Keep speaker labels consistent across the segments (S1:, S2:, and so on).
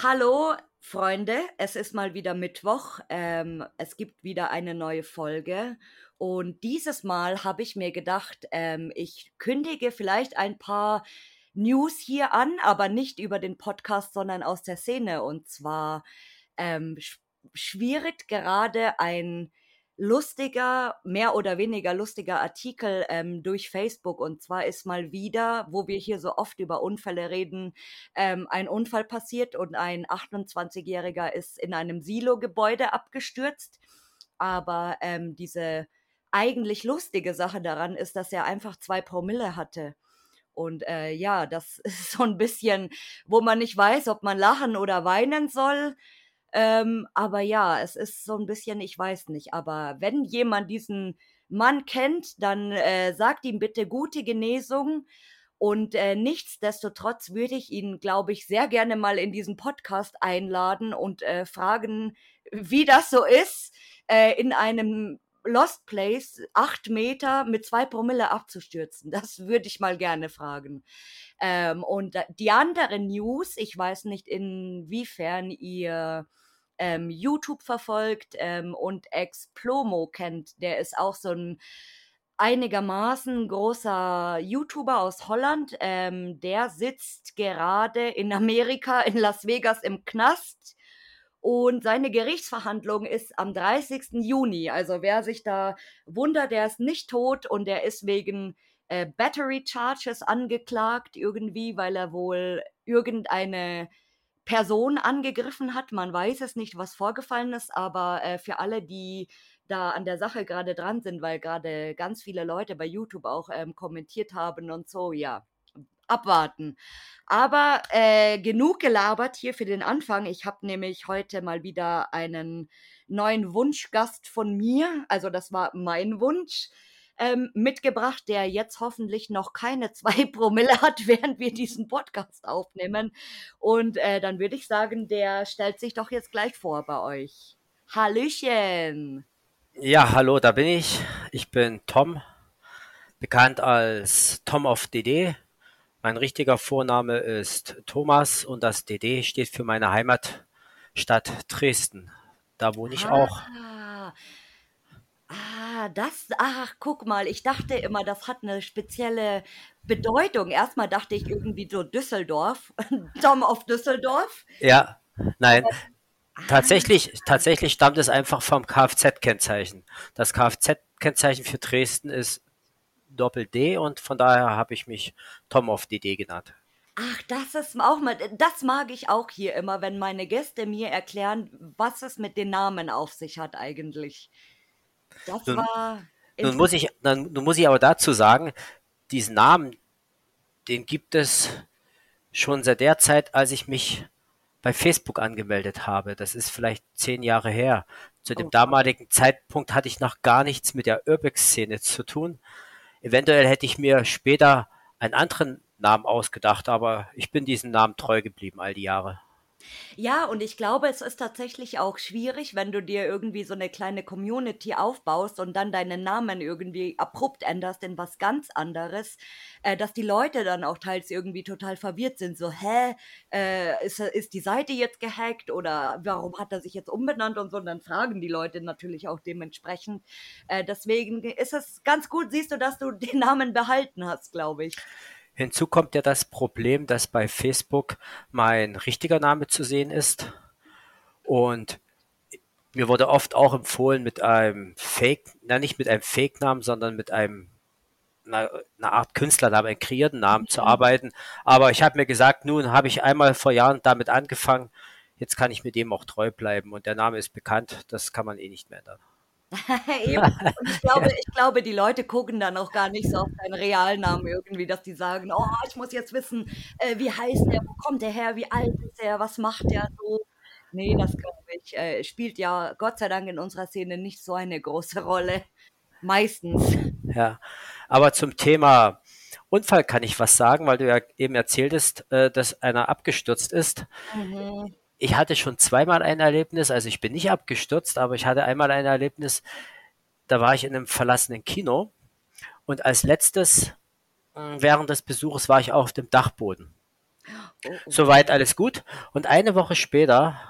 S1: Hallo Freunde, es ist mal wieder Mittwoch. Ähm, es gibt wieder eine neue Folge. Und dieses Mal habe ich mir gedacht, ähm, ich kündige vielleicht ein paar News hier an, aber nicht über den Podcast, sondern aus der Szene. Und zwar ähm, schwierig gerade ein lustiger, mehr oder weniger lustiger Artikel ähm, durch Facebook. Und zwar ist mal wieder, wo wir hier so oft über Unfälle reden, ähm, ein Unfall passiert und ein 28-Jähriger ist in einem Silo-Gebäude abgestürzt. Aber ähm, diese eigentlich lustige Sache daran ist, dass er einfach zwei Promille hatte. Und äh, ja, das ist so ein bisschen, wo man nicht weiß, ob man lachen oder weinen soll. Ähm, aber ja, es ist so ein bisschen, ich weiß nicht. Aber wenn jemand diesen Mann kennt, dann äh, sagt ihm bitte gute Genesung. Und äh, nichtsdestotrotz würde ich ihn, glaube ich, sehr gerne mal in diesen Podcast einladen und äh, fragen, wie das so ist, äh, in einem Lost Place acht Meter mit zwei Promille abzustürzen. Das würde ich mal gerne fragen. Ähm, und die andere News, ich weiß nicht, inwiefern ihr ähm, YouTube verfolgt ähm, und Explomo kennt. Der ist auch so ein einigermaßen großer YouTuber aus Holland. Ähm, der sitzt gerade in Amerika, in Las Vegas im Knast. Und seine Gerichtsverhandlung ist am 30. Juni. Also wer sich da wundert, der ist nicht tot und der ist wegen äh, Battery Charges angeklagt irgendwie, weil er wohl irgendeine Person angegriffen hat. Man weiß es nicht, was vorgefallen ist, aber äh, für alle, die da an der Sache gerade dran sind, weil gerade ganz viele Leute bei YouTube auch ähm, kommentiert haben und so, ja, abwarten. Aber äh, genug gelabert hier für den Anfang. Ich habe nämlich heute mal wieder einen neuen Wunschgast von mir. Also das war mein Wunsch ähm, mitgebracht, der jetzt hoffentlich noch keine zwei Promille hat, während wir diesen Podcast aufnehmen. Und äh, dann würde ich sagen, der stellt sich doch jetzt gleich vor bei euch. Hallöchen!
S2: Ja, hallo, da bin ich. Ich bin Tom, bekannt als Tom of DD. Mein richtiger Vorname ist Thomas und das DD steht für meine Heimatstadt Dresden. Da wohne ich ah. auch.
S1: Ah, das, ach, guck mal, ich dachte immer, das hat eine spezielle Bedeutung. Erstmal dachte ich irgendwie so Düsseldorf, Tom of Düsseldorf.
S2: Ja, nein. Ah. Tatsächlich, tatsächlich stammt es einfach vom Kfz-Kennzeichen. Das Kfz-Kennzeichen für Dresden ist Doppel-D und von daher habe ich mich Tom of DD genannt.
S1: Ach, das ist auch mal, das mag ich auch hier immer, wenn meine Gäste mir erklären, was es mit den Namen auf sich hat eigentlich.
S2: Das nun, war. Nun muss, ich, dann, nun muss ich aber dazu sagen, diesen Namen, den gibt es schon seit der Zeit, als ich mich bei Facebook angemeldet habe. Das ist vielleicht zehn Jahre her. Zu dem oh. damaligen Zeitpunkt hatte ich noch gar nichts mit der Urbex-Szene zu tun. Eventuell hätte ich mir später einen anderen Namen ausgedacht, aber ich bin diesem Namen treu geblieben all die Jahre.
S1: Ja, und ich glaube, es ist tatsächlich auch schwierig, wenn du dir irgendwie so eine kleine Community aufbaust und dann deinen Namen irgendwie abrupt änderst in was ganz anderes, äh, dass die Leute dann auch teils irgendwie total verwirrt sind. So, hä, äh, ist, ist die Seite jetzt gehackt oder warum hat er sich jetzt umbenannt und so? Und dann fragen die Leute natürlich auch dementsprechend. Äh, deswegen ist es ganz gut, siehst du, dass du den Namen behalten hast, glaube ich.
S2: Hinzu kommt ja das Problem, dass bei Facebook mein richtiger Name zu sehen ist. Und mir wurde oft auch empfohlen, mit einem Fake, na nicht mit einem Fake-Namen, sondern mit einem einer, einer Art Künstlernamen, einen kreierten Namen mhm. zu arbeiten. Aber ich habe mir gesagt, nun habe ich einmal vor Jahren damit angefangen, jetzt kann ich mit dem auch treu bleiben. Und der Name ist bekannt, das kann man eh nicht mehr ändern.
S1: Ich glaube, ich glaube, die Leute gucken dann auch gar nicht so auf deinen Realnamen irgendwie, dass die sagen, oh, ich muss jetzt wissen, äh, wie heißt der, wo kommt der her, wie alt ist der, was macht der so. Nee, das glaube ich, äh, spielt ja Gott sei Dank in unserer Szene nicht so eine große Rolle. Meistens.
S2: Ja, aber zum Thema Unfall kann ich was sagen, weil du ja eben erzähltest, äh, dass einer abgestürzt ist. Mhm. Ich hatte schon zweimal ein Erlebnis, also ich bin nicht abgestürzt, aber ich hatte einmal ein Erlebnis, da war ich in einem verlassenen Kino und als letztes äh, während des Besuches war ich auch auf dem Dachboden. Oh, oh. Soweit alles gut. Und eine Woche später,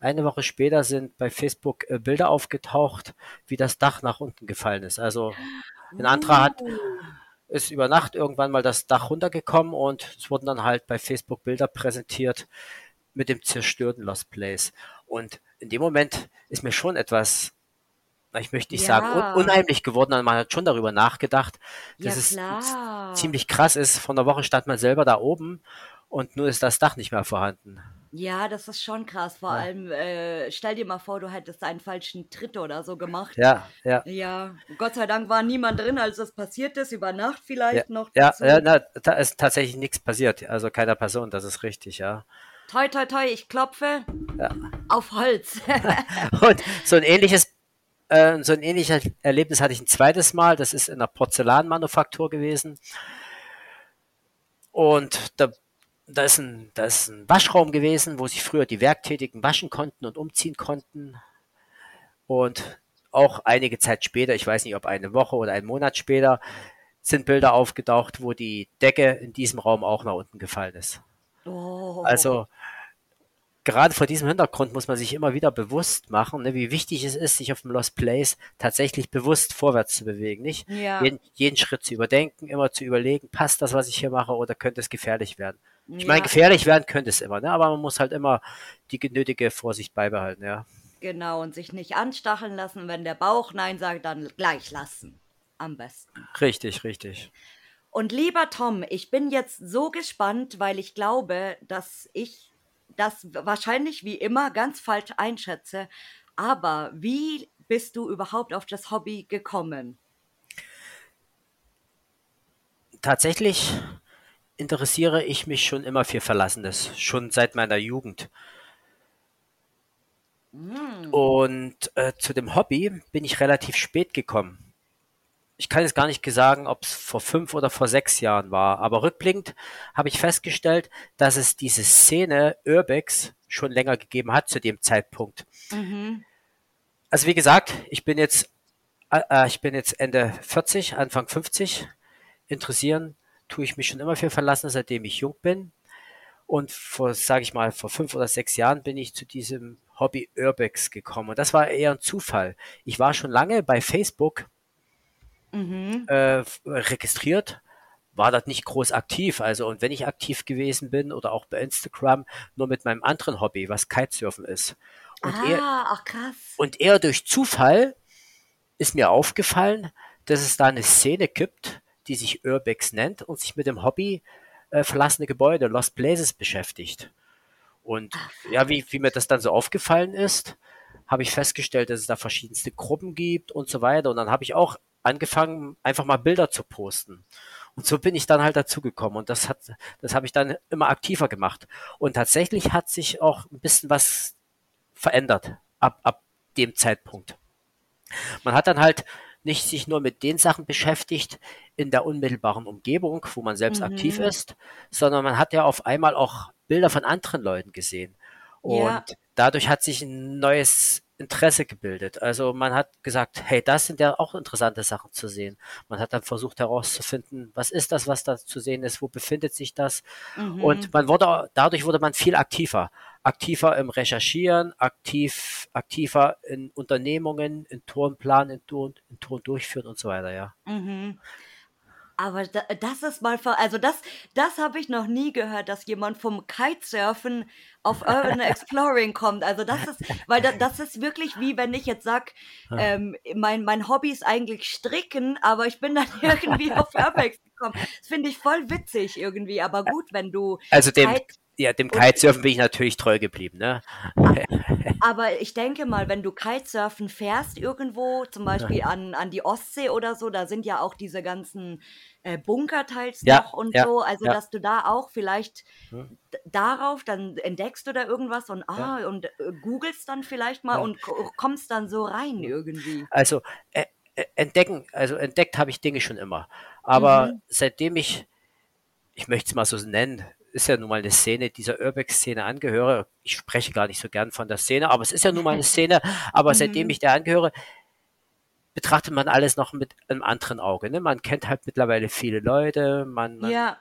S2: eine Woche später sind bei Facebook äh, Bilder aufgetaucht, wie das Dach nach unten gefallen ist. Also ein anderer hat oh. ist über Nacht irgendwann mal das Dach runtergekommen und es wurden dann halt bei Facebook Bilder präsentiert mit dem zerstörten Lost Place. Und in dem Moment ist mir schon etwas ich möchte nicht ja. sagen, un unheimlich geworden, aber man hat schon darüber nachgedacht, dass ja, es ziemlich krass ist. Vor einer Woche stand man selber da oben und nur ist das Dach nicht mehr vorhanden.
S1: Ja, das ist schon krass. Vor ja. allem, äh, stell dir mal vor, du hättest einen falschen Tritt oder so gemacht.
S2: Ja, ja.
S1: Ja, Gott sei Dank war niemand drin, als das passiert ist. Über Nacht vielleicht
S2: ja,
S1: noch.
S2: Ja, ja na, da ist tatsächlich nichts passiert. Also keiner Person, das ist richtig, ja.
S1: Toi, toi, toi, ich klopfe ja. auf Holz.
S2: und so ein ähnliches äh, so ein ähnliches Erlebnis hatte ich ein zweites Mal. Das ist in einer Porzellanmanufaktur gewesen. Und da, da, ist ein, da ist ein Waschraum gewesen, wo sich früher die Werktätigen waschen konnten und umziehen konnten. Und auch einige Zeit später, ich weiß nicht, ob eine Woche oder einen Monat später, sind Bilder aufgetaucht, wo die Decke in diesem Raum auch nach unten gefallen ist. Oh. Also gerade vor diesem Hintergrund muss man sich immer wieder bewusst machen, ne, wie wichtig es ist, sich auf dem Lost Place tatsächlich bewusst vorwärts zu bewegen. Nicht ja. jeden, jeden, Schritt zu überdenken, immer zu überlegen, passt das, was ich hier mache, oder könnte es gefährlich werden? Ich ja. meine, gefährlich werden könnte es immer, ne? aber man muss halt immer die nötige Vorsicht beibehalten, ja.
S1: Genau, und sich nicht anstacheln lassen, wenn der Bauch Nein sagt, dann gleich lassen. Am besten.
S2: Richtig, richtig.
S1: Und lieber Tom, ich bin jetzt so gespannt, weil ich glaube, dass ich das wahrscheinlich wie immer ganz falsch einschätze. Aber wie bist du überhaupt auf das Hobby gekommen?
S2: Tatsächlich interessiere ich mich schon immer für Verlassenes, schon seit meiner Jugend. Mm. Und äh, zu dem Hobby bin ich relativ spät gekommen ich kann jetzt gar nicht sagen, ob es vor fünf oder vor sechs Jahren war, aber rückblickend habe ich festgestellt, dass es diese Szene Urbex schon länger gegeben hat zu dem Zeitpunkt. Mhm. Also wie gesagt, ich bin jetzt, äh, äh ich bin jetzt Ende 40, Anfang 50. Interessieren tue ich mich schon immer für verlassen, seitdem ich jung bin. Und vor, sage ich mal, vor fünf oder sechs Jahren bin ich zu diesem Hobby Urbex gekommen. Und das war eher ein Zufall. Ich war schon lange bei Facebook mhm. äh, registriert, war dort nicht groß aktiv. Also, und wenn ich aktiv gewesen bin oder auch bei Instagram, nur mit meinem anderen Hobby, was Kitesurfen ist. Und
S1: ah, eher, ach krass.
S2: Und eher durch Zufall ist mir aufgefallen, dass es da eine Szene gibt, die sich Urbex nennt und sich mit dem Hobby äh, verlassene Gebäude, Lost Places beschäftigt. Und ach, ja, wie, wie mir das dann so aufgefallen ist, habe ich festgestellt, dass es da verschiedenste Gruppen gibt und so weiter. Und dann habe ich auch angefangen, einfach mal Bilder zu posten. Und so bin ich dann halt dazu gekommen und das hat, das habe ich dann immer aktiver gemacht. Und tatsächlich hat sich auch ein bisschen was verändert ab, ab dem Zeitpunkt. Man hat dann halt nicht sich nur mit den Sachen beschäftigt in der unmittelbaren Umgebung, wo man selbst mhm. aktiv ist, sondern man hat ja auf einmal auch Bilder von anderen Leuten gesehen. Und ja. dadurch hat sich ein neues Interesse gebildet. Also man hat gesagt, hey, das sind ja auch interessante Sachen zu sehen. Man hat dann versucht herauszufinden, was ist das, was da zu sehen ist, wo befindet sich das? Mhm. Und man wurde, dadurch wurde man viel aktiver. Aktiver im Recherchieren, aktiv, aktiver in Unternehmungen, in Turnplan, in, Turn, in Turn durchführen und so weiter, ja.
S1: Mhm. Aber da, das ist mal, also das, das habe ich noch nie gehört, dass jemand vom Kitesurfen auf Urban Exploring kommt. Also das ist, weil da, das ist wirklich wie wenn ich jetzt sag, ähm, mein, mein Hobby ist eigentlich Stricken, aber ich bin dann irgendwie auf Urbex gekommen. Das finde ich voll witzig irgendwie, aber gut, wenn du
S2: also dem, Kite ja, dem Kitesurfen bin ich natürlich treu geblieben, ne?
S1: Aber ich denke mal, wenn du Kitesurfen fährst irgendwo, zum Beispiel an, an die Ostsee oder so, da sind ja auch diese ganzen äh, Bunker teils ja, noch und ja, so, also ja. dass du da auch vielleicht hm. darauf dann entdeckst du da irgendwas und ah und äh, googelst dann vielleicht mal und kommst dann so rein irgendwie.
S2: Also äh, e, entdecken, also entdeckt habe ich Dinge schon immer. Aber mhm. seitdem ich, ich möchte es mal so nennen, ist ja nun mal eine Szene, dieser Urbex-Szene angehöre. Ich spreche gar nicht so gern von der Szene, aber es ist ja nun mal eine Szene. Aber mhm. seitdem ich der angehöre, betrachtet man alles noch mit einem anderen Auge. Ne? Man kennt halt mittlerweile viele Leute. Man, man
S1: ja.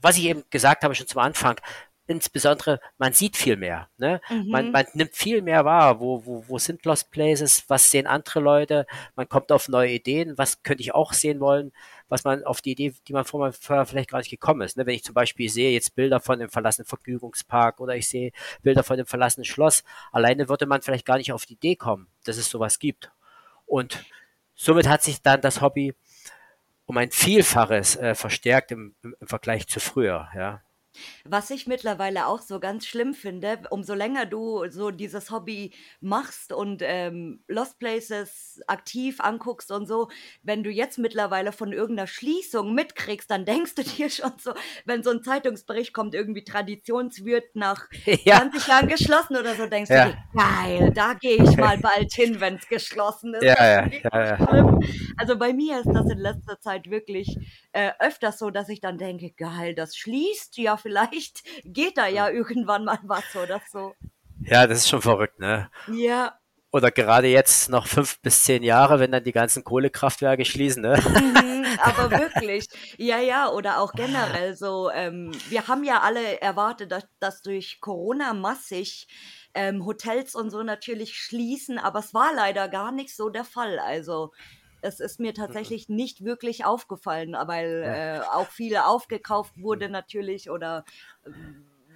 S2: Was ich eben gesagt habe schon zum Anfang, insbesondere, man sieht viel mehr. Ne? Mhm. Man, man nimmt viel mehr wahr. Wo, wo, wo sind Lost Places? Was sehen andere Leute? Man kommt auf neue Ideen. Was könnte ich auch sehen wollen? Was man auf die Idee, die man vorher vielleicht gar nicht gekommen ist. Ne? Wenn ich zum Beispiel sehe jetzt Bilder von dem verlassenen Vergnügungspark oder ich sehe Bilder von dem verlassenen Schloss, alleine würde man vielleicht gar nicht auf die Idee kommen, dass es sowas gibt. Und somit hat sich dann das Hobby um ein Vielfaches äh, verstärkt im, im, Vergleich zu früher. Ja.
S1: Was ich mittlerweile auch so ganz schlimm finde, umso länger du so dieses Hobby machst und ähm, Lost Places aktiv anguckst und so, wenn du jetzt mittlerweile von irgendeiner Schließung mitkriegst, dann denkst du dir schon so, wenn so ein Zeitungsbericht kommt, irgendwie Traditionswirt nach ja. 20 Jahren geschlossen oder so, denkst ja. du dir, geil, da gehe ich mal bald hin, wenn es geschlossen ist.
S2: Ja,
S1: also bei mir ist das in letzter Zeit wirklich äh, öfters so, dass ich dann denke, geil, das schließt ja vielleicht geht da ja irgendwann mal was oder so.
S2: Ja, das ist schon verrückt, ne?
S1: Ja.
S2: Oder gerade jetzt noch fünf bis zehn Jahre, wenn dann die ganzen Kohlekraftwerke schließen, ne?
S1: Mhm, aber wirklich. Ja, ja, oder auch generell so. Ähm, wir haben ja alle erwartet, dass, dass durch Corona massig ähm, Hotels und so natürlich schließen, aber es war leider gar nicht so der Fall. Also es ist mir mhm. tatsächlich nicht wirklich aufgefallen, weil äh, auch viel aufgekauft wurde natürlich oder äh,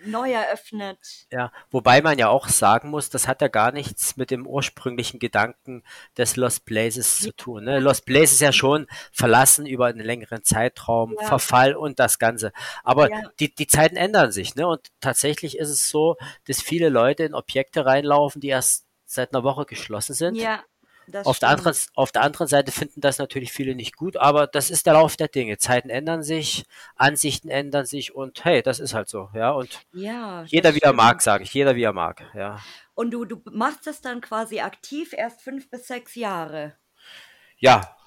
S1: neu eröffnet.
S2: Ja, wobei man ja auch sagen muss, das hat ja gar nichts mit dem ursprünglichen Gedanken des Lost Places zu tun. Ne? Lost Places ist ja schon verlassen über einen längeren Zeitraum, ja. Verfall und das Ganze. Aber ja. die, die Zeiten ändern sich, ne? Und tatsächlich ist es so, dass viele Leute in Objekte reinlaufen, die erst seit einer Woche geschlossen sind.
S1: Ja.
S2: Auf der, anderen, auf der anderen Seite finden das natürlich viele nicht gut, aber das ist der Lauf der Dinge. Zeiten ändern sich, Ansichten ändern sich und hey, das ist halt so, ja. Und
S1: ja,
S2: jeder wie er mag, sage ich, jeder wie er mag, ja.
S1: Und du, du machst das dann quasi aktiv erst fünf bis sechs Jahre.
S2: Ja,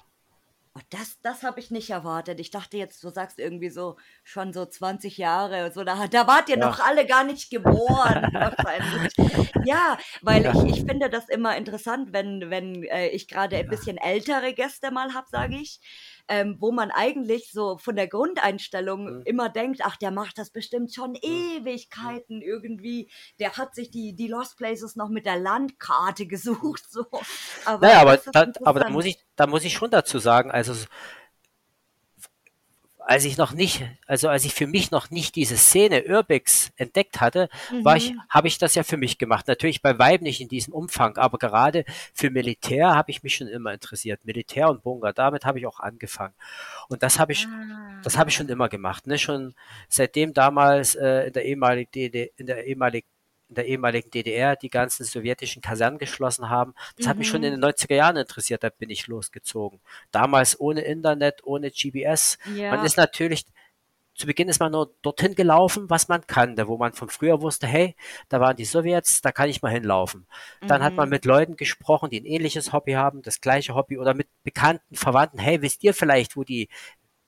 S1: Oh, das das habe ich nicht erwartet. Ich dachte jetzt, du sagst irgendwie so schon so 20 Jahre, so da da wart ihr Ja. noch alle gar nicht geboren. Ja, weil Ja. ich ich finde das immer interessant, wenn wenn, äh, ich gerade ein bisschen ältere Gäste mal habe, sage ich, ähm, wo man eigentlich so von der Grundeinstellung mhm. immer denkt, ach, der macht das bestimmt schon mhm. Ewigkeiten irgendwie. Der hat sich die, die Lost Places noch mit der Landkarte gesucht. So.
S2: Aber, naja, aber, da, aber da muss ich, da muss ich schon dazu sagen, also als ich noch nicht, also als ich für mich noch nicht diese Szene Urbex entdeckt hatte, mhm. war ich, mhm. habe ich das ja für mich gemacht. Natürlich bei Weib nicht in diesem Umfang, aber gerade für Militär habe ich mich schon immer interessiert. Militär und Bunker, damit habe ich auch angefangen. Und das habe ich, ah. das habe ich schon immer gemacht, ne? Schon seitdem damals äh, in der ehemaligen, in der ehemaligen in der ehemaligen DDR die ganzen sowjetischen Kasernen geschlossen haben. Das mhm. hat mich schon in mhm. den 90er Jahren interessiert, da bin ich losgezogen. Damals ohne Internet, ohne GPS. Ja. Man ist natürlich, zu Beginn ist man nur dorthin gelaufen, was man kannte, wo man von früher wusste, hey, da waren die Sowjets, da kann ich mal hinlaufen. Dann mhm. hat man mhm. mit Leuten gesprochen, die ein ähnliches Hobby haben, das gleiche Hobby oder mit Bekannten, Verwandten, hey, wisst ihr vielleicht, wo die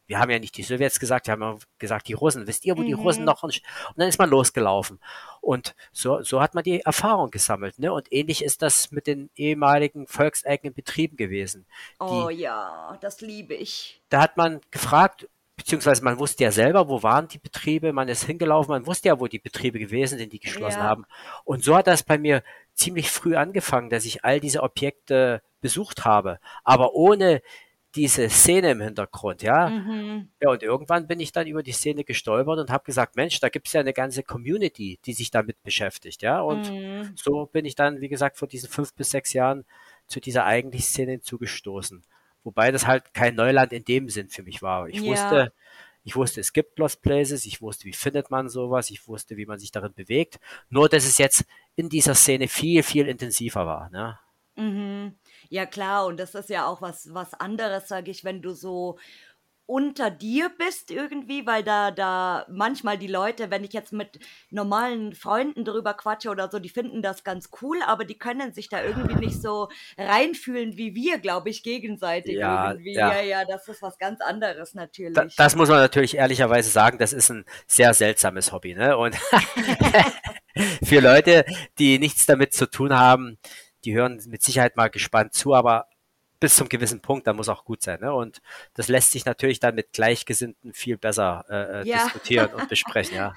S2: wir haben ja nicht die Sowjets gesagt, wir haben gesagt die Russen. Wisst ihr, wo mhm. die Russen mhm. noch? Und dann ist man losgelaufen. Und so, so hat man die Erfahrung gesammelt. Ne? Und ähnlich ist das mit den ehemaligen volkseigenen Betrieben gewesen.
S1: Oh die, ja, das liebe ich.
S2: Da hat man gefragt, beziehungsweise man wusste ja selber, wo waren die Betriebe, man ist hingelaufen, man wusste ja, wo die Betriebe gewesen sind, die geschlossen ja. haben. Und so hat das bei mir ziemlich früh angefangen, dass ich all diese Objekte besucht habe, aber ohne diese Szene im Hintergrund, ja. Mhm. Ja, und irgendwann bin ich dann über die Szene gestolpert und habe gesagt, Mensch, da gibt es ja eine ganze Community, die sich damit beschäftigt, ja. Und mhm. so bin ich dann, wie gesagt, vor diesen fünf bis sechs Jahren zu dieser eigentlichen Szene zugestoßen. Wobei das halt kein Neuland in dem Sinn für mich war. Ich ja. wusste, ich wusste, es gibt Lost Places, ich wusste, wie findet man sowas, ich wusste, wie man sich darin bewegt. Nur, dass es jetzt in dieser Szene viel, viel intensiver war. Ne?
S1: Mhm. Ja klar, und das ist ja auch was was anderes, sage ich, wenn du so unter dir bist irgendwie, weil da, da manchmal die Leute, wenn ich jetzt mit normalen Freunden drüber quatsche oder so, die finden das ganz cool, aber die können sich da irgendwie nicht so reinfühlen wie wir, glaube ich, gegenseitig ja, irgendwie. Ja. ja, ja, das ist was ganz anderes natürlich. Da,
S2: das muss man natürlich ehrlicherweise sagen, das ist ein sehr seltsames Hobby, ne? Und für Leute, die nichts damit zu tun haben, die hören mit Sicherheit mal gespannt zu, aber bis zum gewissen Punkt, da muss auch gut sein. Ne? Und das lässt sich natürlich dann mit Gleichgesinnten viel besser äh, äh ja. diskutieren und besprechen, ja.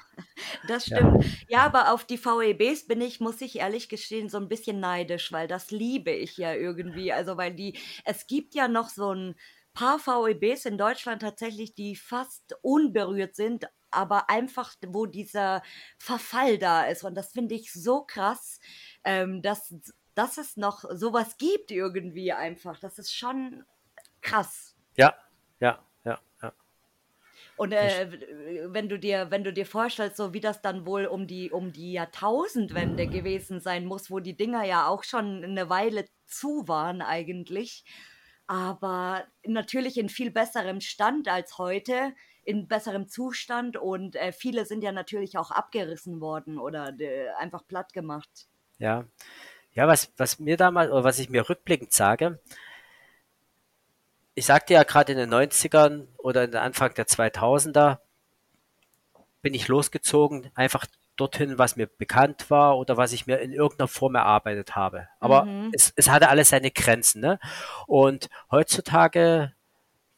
S1: Das stimmt. Ja. ja. aber auf die VEBs bin ich, muss ich ehrlich gestehen, so ein bisschen neidisch, weil das liebe ich ja irgendwie. Also, weil die, es gibt ja noch so ein paar VEBs in Deutschland tatsächlich, die fast unberührt sind, aber einfach, wo dieser Verfall da ist. Und das finde ich so krass, ähm, dass dass es noch sowas gibt irgendwie einfach. Das ist schon krass.
S2: Ja, ja, ja, ja.
S1: Und äh, wenn du dir, wenn du dir vorstellst, so wie das dann wohl um die, um die Jahrtausendwende gewesen sein muss, wo die Dinger ja auch schon eine Weile zu waren eigentlich, aber natürlich in viel besserem Stand als heute, in besserem Zustand und äh, viele sind ja natürlich auch abgerissen worden oder äh, einfach platt gemacht.
S2: Ja, ja, was, was mir damals, oder was ich mir rückblickend sage, ich sagte ja gerade in den 90ern oder in der Anfang der 2000er bin ich losgezogen, einfach dorthin, was mir bekannt war oder was ich mir in irgendeiner Form erarbeitet habe. Aber mhm. es, es hatte alles seine Grenzen. Ne? Und heutzutage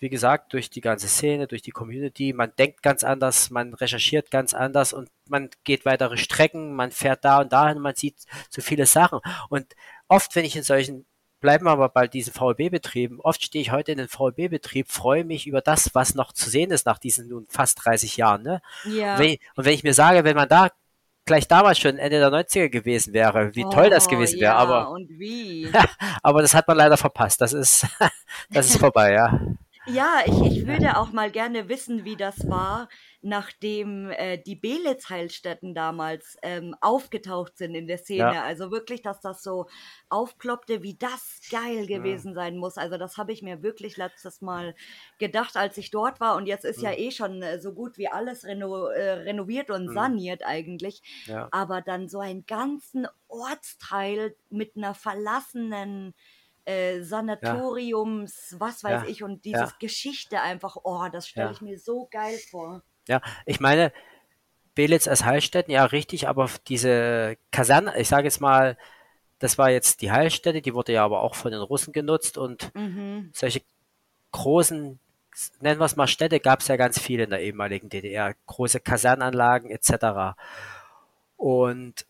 S2: wie gesagt, durch die ganze Szene, durch die Community. Man denkt ganz anders, man recherchiert ganz anders und man geht weitere Strecken, man fährt da und dahin, man sieht so viele Sachen. Und oft, wenn ich in solchen bleiben wir aber bei diesen VLB-Betrieben. Oft stehe ich heute in den VLB-Betrieb, freue mich über das, was noch zu sehen ist nach diesen nun fast 30 Jahren. Ne? Ja. Und, wenn ich, und wenn ich mir sage, wenn man da gleich damals schon Ende der 90er gewesen wäre, wie oh, toll das oh, gewesen wäre. Ja, aber,
S1: und wie?
S2: aber das hat man leider verpasst. Das ist, das ist vorbei, ja.
S1: Ja, ich, ich würde auch mal gerne wissen, wie das war, nachdem äh, die Belitz-Heilstätten damals ähm, aufgetaucht sind in der Szene. Ja. Also wirklich, dass das so aufploppte, wie das geil gewesen ja. sein muss. Also das habe ich mir wirklich letztes Mal gedacht, als ich dort war. Und jetzt ist ja, ja eh schon äh, so gut wie alles reno äh, renoviert und mhm. saniert eigentlich. Aber dann so einen ganzen Ortsteil mit einer verlassenen äh, Sanatoriums, ja. was weiß ja. ich, und dieses ja. Geschichte einfach, oh, das stelle ich mir so geil vor.
S2: Ja, ich meine, Belitz als Heilstätten, ja, richtig, aber diese Kaserne, ich sage jetzt mal, das war jetzt die Heilstätte, die wurde ja aber auch von den Russen genutzt und mhm. solche großen, nennen wir es mal Städte, gab es ja ganz viele in der ehemaligen DDR, große Kasernanlagen etc. Und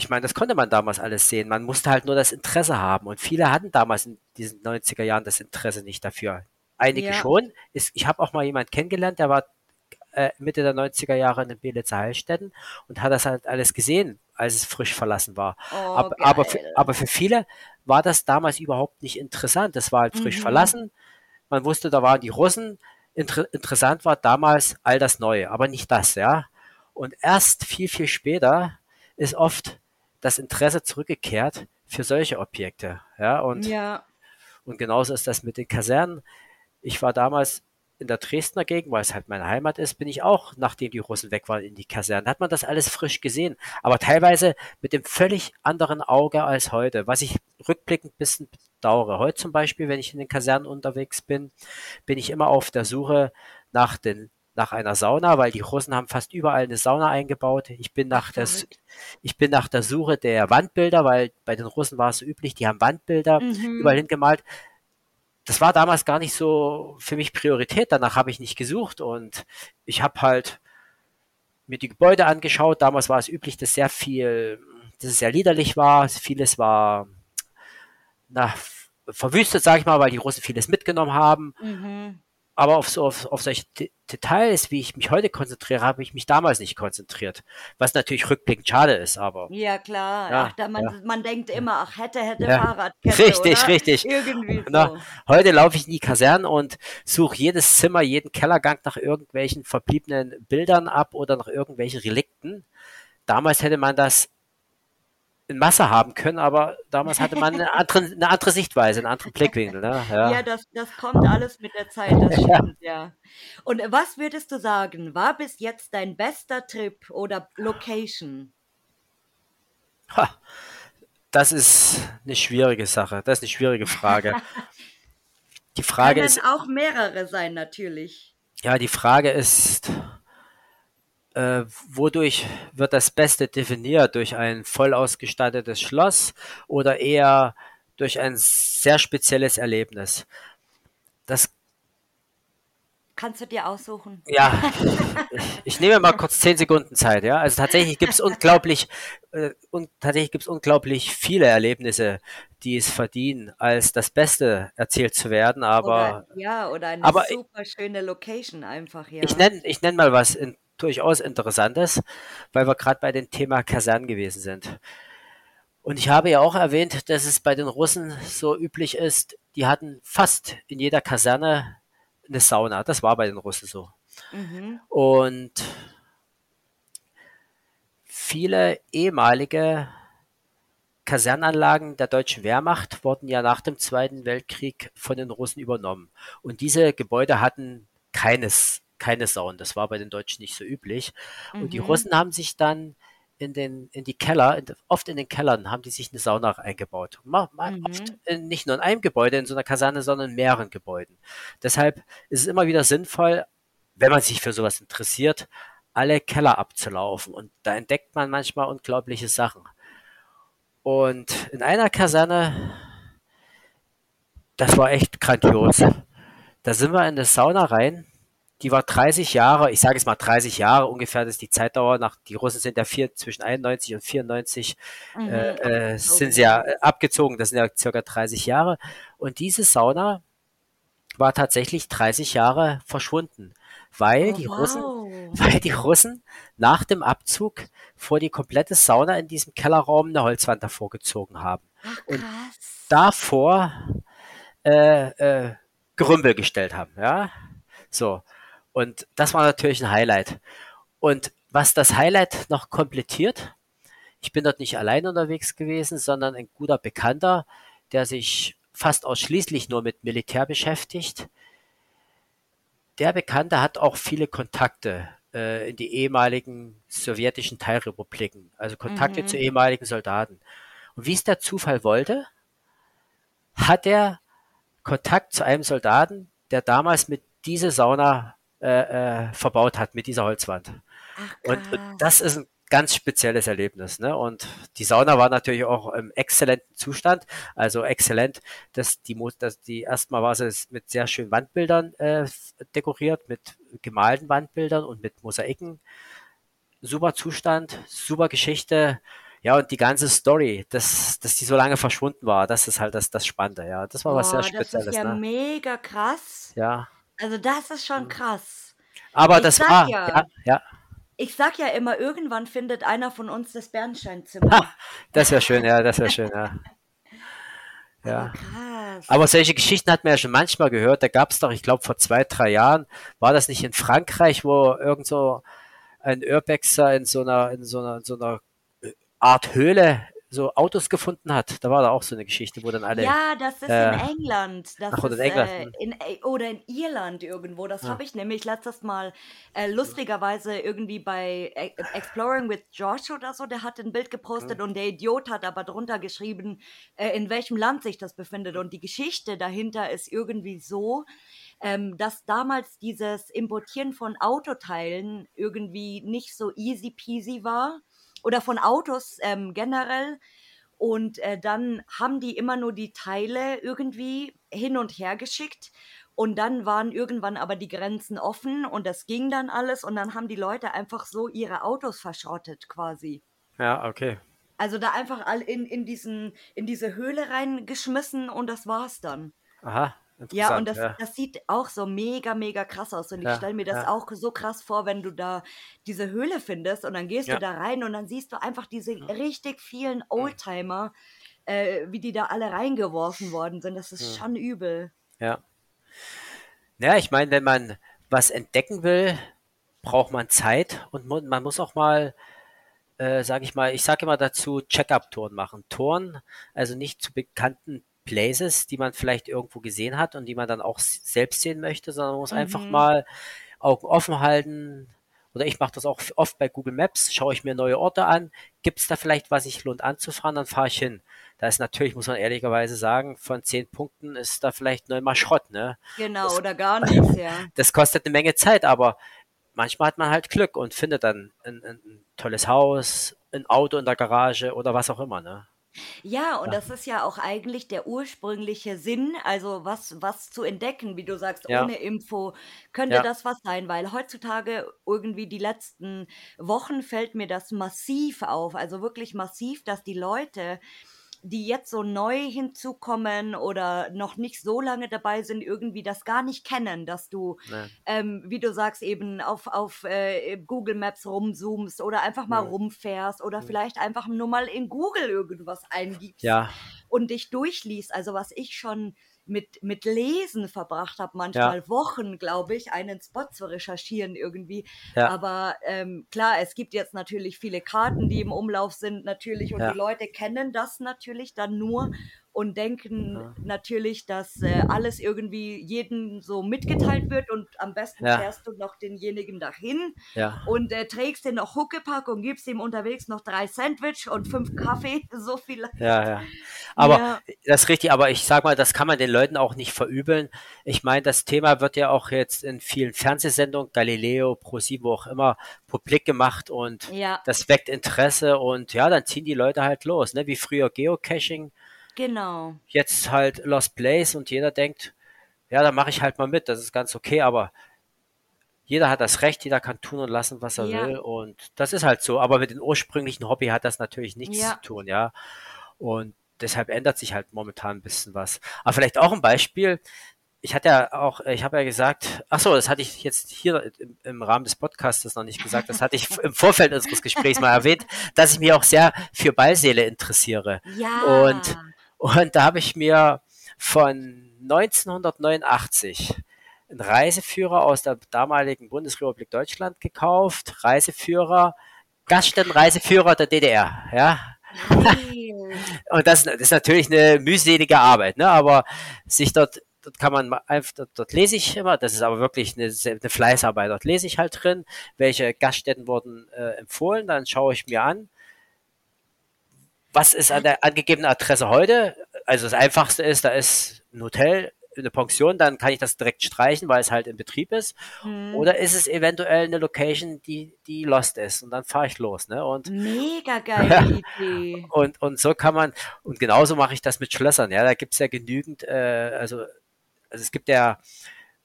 S2: ich meine, das konnte man damals alles sehen. Man musste halt nur das Interesse haben. Und viele hatten damals in diesen 90er Jahren das Interesse nicht dafür. Einige ja. schon. ich habe auch mal jemanden kennengelernt, der war äh, Mitte der 90er Jahre in den Belitzer Heilstätten und hat das halt alles gesehen, als es frisch verlassen war. Oh, aber, aber, für, aber, für, viele war das damals überhaupt nicht interessant. Das war halt frisch mhm. verlassen. Man wusste, da waren die Russen. Inter interessant war damals all das Neue, aber nicht das, ja. Und erst viel, viel später ist oft das Interesse zurückgekehrt für solche Objekte. Ja, und, ja. und genauso ist das mit den Kasernen. Ich war damals in der Dresdner Gegend, weil es halt meine Heimat ist, bin ich auch, nachdem die Russen weg waren, in die Kasernen. Hat man das alles frisch gesehen, aber teilweise mit dem völlig anderen Auge als heute, was ich rückblickend ein bisschen bedauere. Heute zum Beispiel, wenn ich in den Kasernen unterwegs bin, bin ich immer auf der Suche nach den nach einer Sauna, weil die Russen haben fast überall eine Sauna eingebaut. Ich bin nach, der, ich bin nach der Suche der Wandbilder, weil bei den Russen war es so üblich, die haben Wandbilder mhm. überall hingemalt. Das war damals gar nicht so für mich Priorität. Danach habe ich nicht gesucht und ich habe halt mir die Gebäude angeschaut. Damals war es üblich, dass sehr viel, dass es sehr liederlich war. Vieles war na, verwüstet, sage ich mal, weil die Russen vieles mitgenommen haben. Mhm. Aber auf, so, auf, auf solche D Details, wie ich mich heute konzentriere, habe ich mich damals nicht konzentriert. Was natürlich rückblickend schade ist, aber.
S1: Ja, klar. Ja, ach, da man, ja. man denkt immer, ach, hätte, hätte ja.
S2: Fahrradkette. Richtig, oder? richtig. Irgendwie Na, so. Heute laufe ich in die Kaserne und suche jedes Zimmer, jeden Kellergang nach irgendwelchen verbliebenen Bildern ab oder nach irgendwelchen Relikten. Damals hätte man das in Masse haben können, aber damals hatte man eine andere, eine andere Sichtweise, einen anderen Blickwinkel. Ne?
S1: Ja, ja das, das kommt alles mit der Zeit, das stimmt, ja. Und was würdest du sagen, war bis jetzt dein bester Trip oder Location?
S2: Ha, das ist eine schwierige Sache, das ist eine schwierige Frage.
S1: Die Frage Können ist auch mehrere sein natürlich.
S2: Ja, die Frage ist, äh, wodurch wird das Beste definiert? Durch ein voll ausgestattetes Schloss oder eher durch ein sehr spezielles Erlebnis? Das
S1: Kannst du dir aussuchen?
S2: Ja, ich, ich, nehme mal kurz zehn Sekunden Zeit. Ja, also tatsächlich gibt es unglaublich, äh, und tatsächlich gibt es unglaublich viele Erlebnisse, die es verdienen, als das Beste erzählt zu werden. Aber
S1: oder, ja, oder eine aber, super schöne Location einfach. Ja.
S2: Ich nenne, ich nenne mal was in, durchaus Interessantes, weil wir gerade bei dem Thema Kasernen gewesen sind. Und ich habe ja auch erwähnt, dass es bei den Russen so üblich ist, die hatten fast in jeder Kaserne eine Sauna. Das war bei den Russen so. Mhm. Und viele ehemalige Kasernanlagen der deutschen Wehrmacht wurden ja nach dem Zweiten Weltkrieg von den Russen übernommen. Und diese Gebäude hatten keines keine Sauen. Das war bei den Deutschen nicht so üblich. Mhm. Und die mhm. Russen haben sich dann in den in die Keller, in, oft in den Kellern haben die sich eine Sauna eingebaut. Mal, mal mhm. oft in, nicht nur in einem Gebäude, in so einer Kaserne, sondern in mehreren Gebäuden. Deshalb ist es immer wieder sinnvoll, wenn man sich für sowas interessiert, alle Keller abzulaufen. Und da entdeckt man manchmal unglaubliche Sachen. Und in einer Kaserne, das war echt grandios. Da sind wir in eine Sauna rein die war 30 Jahre, ich sage es mal 30 Jahre ungefähr, das ist die Zeitdauer nach, die Russen sind ja vier, zwischen 91 und 94 mhm. äh, äh, sind sie ja äh, abgezogen, das sind ja circa 30 Jahre. Und diese Sauna war tatsächlich 30 Jahre verschwunden, weil oh, die Russen, weil die Russen nach dem Abzug vor die komplette Sauna in diesem Kellerraum eine Holzwand davor gezogen haben. Ach, und davor äh, äh, Gerümpel gestellt haben, ja. So. Und das war natürlich ein Highlight. Und was das Highlight noch komplettiert, ich bin dort nicht allein unterwegs gewesen, sondern ein guter Bekannter, der sich fast ausschließlich nur mit Militär beschäftigt. Der Bekannte hat auch viele Kontakte äh, in die ehemaligen sowjetischen Teilrepubliken, also Kontakte mhm. zu ehemaligen Soldaten. Und wie es der Zufall wollte, hat er Kontakt zu einem Soldaten, der damals mit dieser Sauna äh, äh, verbaut hat mit dieser Holzwand. Ach, und, und, das ist ein ganz spezielles Erlebnis. Ne? Und die Sauna war natürlich auch im exzellenten Zustand. Also exzellent, dass die, dass die erstmal war sie mit sehr schönen Wandbildern äh, dekoriert, mit gemalten Wandbildern und mit Mosaiken. Super Zustand, super Geschichte. Ja, und die ganze Story, dass, dass die so lange verschwunden war, das ist halt das, das Spannende, ja. Das war oh, was sehr Spezielles. Das ist
S1: ja
S2: ne?
S1: mega krass.
S2: Ja.
S1: Also das ist schon krass.
S2: Aber ich das war, ja, ja, ja.
S1: Ich sag ja immer, irgendwann findet einer von uns das Bernsteinzimmer. Ha,
S2: das wäre schön, ja, das wäre schön, ja. Ja. Oh, Aber solche Geschichten hat man ja schon manchmal gehört. Da gab es doch, ich glaube, vor zwei, drei Jahren, war das nicht in Frankreich, wo irgend so ein Urbexer in so einer, in so einer, in so einer Art Höhle so Autos gefunden hat. Da war da auch so eine Geschichte, wo dann alle.
S1: Ja, das ist äh, in England. Das ach, oder in England. Äh, in, äh, oder in Irland irgendwo. Das ja. habe ich nämlich letztes Mal äh, lustigerweise irgendwie bei e-, Exploring with Josh oder so. Der hat ein Bild gepostet mhm. und der Idiot hat aber drunter geschrieben, äh, in welchem Land sich das befindet. Und die Geschichte dahinter ist irgendwie so, ähm, dass damals dieses Importieren von Autoteilen irgendwie nicht so easy peasy war oder von Autos ähm, generell. Und äh, dann haben die immer nur die Teile irgendwie hin und her geschickt. Und dann waren irgendwann aber die Grenzen offen und das ging dann alles. Und dann haben die Leute einfach so ihre Autos verschrottet quasi.
S2: Ja, okay.
S1: Also da einfach all in, in, diesen, in diese Höhle reingeschmissen und das war's dann.
S2: Aha,
S1: ja, und das, ja. das sieht auch so mega, mega krass aus. Und ich stelle mir das ja. auch so krass vor, wenn du da diese Höhle findest und dann gehst du da rein und dann siehst du einfach diese richtig vielen Oldtimer, äh, wie die da alle reingeworfen worden sind. Das ist schon übel.
S2: Ja. Ja, ich meine, wenn man was entdecken will, braucht man Zeit und man muss auch mal äh, sage ich mal, ich sage immer dazu, Check-up-Touren machen. Touren, also nicht zu bekannten Places, die man vielleicht irgendwo gesehen hat und die man dann auch selbst sehen möchte, sondern man muss mhm. einfach mal Augen offen halten. Oder ich mache das auch oft bei Google Maps, schaue ich mir neue Orte an. Gibt es da vielleicht, was sich lohnt anzufahren, dann fahre ich hin. Da ist natürlich, muss man ehrlicherweise sagen, von zehn Punkten ist da vielleicht neunmal Schrott, ne?
S1: Genau, das, oder gar nichts, ja.
S2: Das kostet eine Menge Zeit, aber manchmal hat man halt Glück und findet dann ein, ein tolles Haus, ein Auto in der Garage oder was auch immer, ne?
S1: Ja, und das ist ja auch eigentlich der ursprüngliche Sinn, also was was zu entdecken, wie du sagst,
S2: Ja.
S1: ohne Info könnte
S2: Ja.
S1: das was sein, weil heutzutage irgendwie die letzten Wochen fällt mir das massiv auf, also wirklich massiv, dass die Leute die jetzt so neu hinzukommen oder noch nicht so lange dabei sind, irgendwie das gar nicht kennen, dass du,
S2: Ne.
S1: ähm, wie du sagst, eben auf, auf äh, Google Maps rumzoomst oder einfach mal
S2: Mhm.
S1: rumfährst oder
S2: Mhm.
S1: vielleicht einfach nur mal in Google irgendwas eingibst
S2: Ja.
S1: und dich durchliest. Also was ich schon mit, mit Lesen verbracht habe, manchmal
S2: Ja.
S1: Wochen, glaube ich, einen Spot zu recherchieren irgendwie.
S2: Ja.
S1: Aber ähm, klar, es gibt jetzt natürlich viele Karten, die im Umlauf sind, natürlich, und
S2: Ja.
S1: die Leute kennen das natürlich dann nur und denken
S2: Ja.
S1: natürlich, dass äh, alles irgendwie jedem so mitgeteilt wird und am besten
S2: Ja.
S1: fährst du noch denjenigen dahin
S2: Ja.
S1: und äh, trägst dir noch Huckepack und gibst ihm unterwegs noch drei Sandwich und fünf Kaffee, so viel.
S2: Ja, ja. Aber das ist richtig, aber ich sag mal, das kann man den Leuten auch nicht verübeln. Ich meine, das Thema wird ja auch jetzt in vielen Fernsehsendungen, Galileo, ProSieben, wo auch immer, publik gemacht und das weckt Interesse und ja, dann ziehen die Leute halt los, ne? Wie früher Geocaching,
S1: genau.
S2: jetzt halt Lost Place und jeder denkt, ja, da mache ich halt mal mit, das ist ganz okay, aber jeder hat das Recht, jeder kann tun und lassen, was er
S1: Ja.
S2: will und das ist halt so, aber mit dem ursprünglichen Hobby hat das natürlich nichts
S1: Ja.
S2: zu tun, ja. Und deshalb ändert sich halt momentan ein bisschen was. Aber vielleicht auch ein Beispiel. Ich hatte ja auch, ich habe ja gesagt, ach so, das hatte ich jetzt hier im, Rahmen des Podcasts noch nicht gesagt, das hatte ich im Vorfeld unseres Gesprächs mal erwähnt, dass ich mich auch sehr für Ballseele interessiere.
S1: Ja.
S2: Und, und da habe ich mir von 1989 einen Reiseführer aus der damaligen Bundesrepublik Deutschland gekauft. Reiseführer, Gaststättenreiseführer der DDR, ja. Und das, das ist natürlich eine mühselige Arbeit, ne? Aber sich dort, dort kann man einfach, dort, dort lese ich immer, das ist aber wirklich eine, eine Fleißarbeit. Dort lese ich halt drin, welche Gaststätten wurden äh, empfohlen, dann schaue ich mir an, was ist an der angegebenen Adresse heute. Also das Einfachste ist, da ist ein Hotel, eine Pension, dann kann ich das direkt streichen, weil es halt in Betrieb ist.
S1: Hm.
S2: Oder ist es eventuell eine Location, die, die lost ist und dann fahre ich los, ne? Und
S1: Mega geile Idee.
S2: und, und so kann man, und genauso mache ich das mit Schlössern, ja, da gibt es ja genügend, äh, also, also es gibt ja,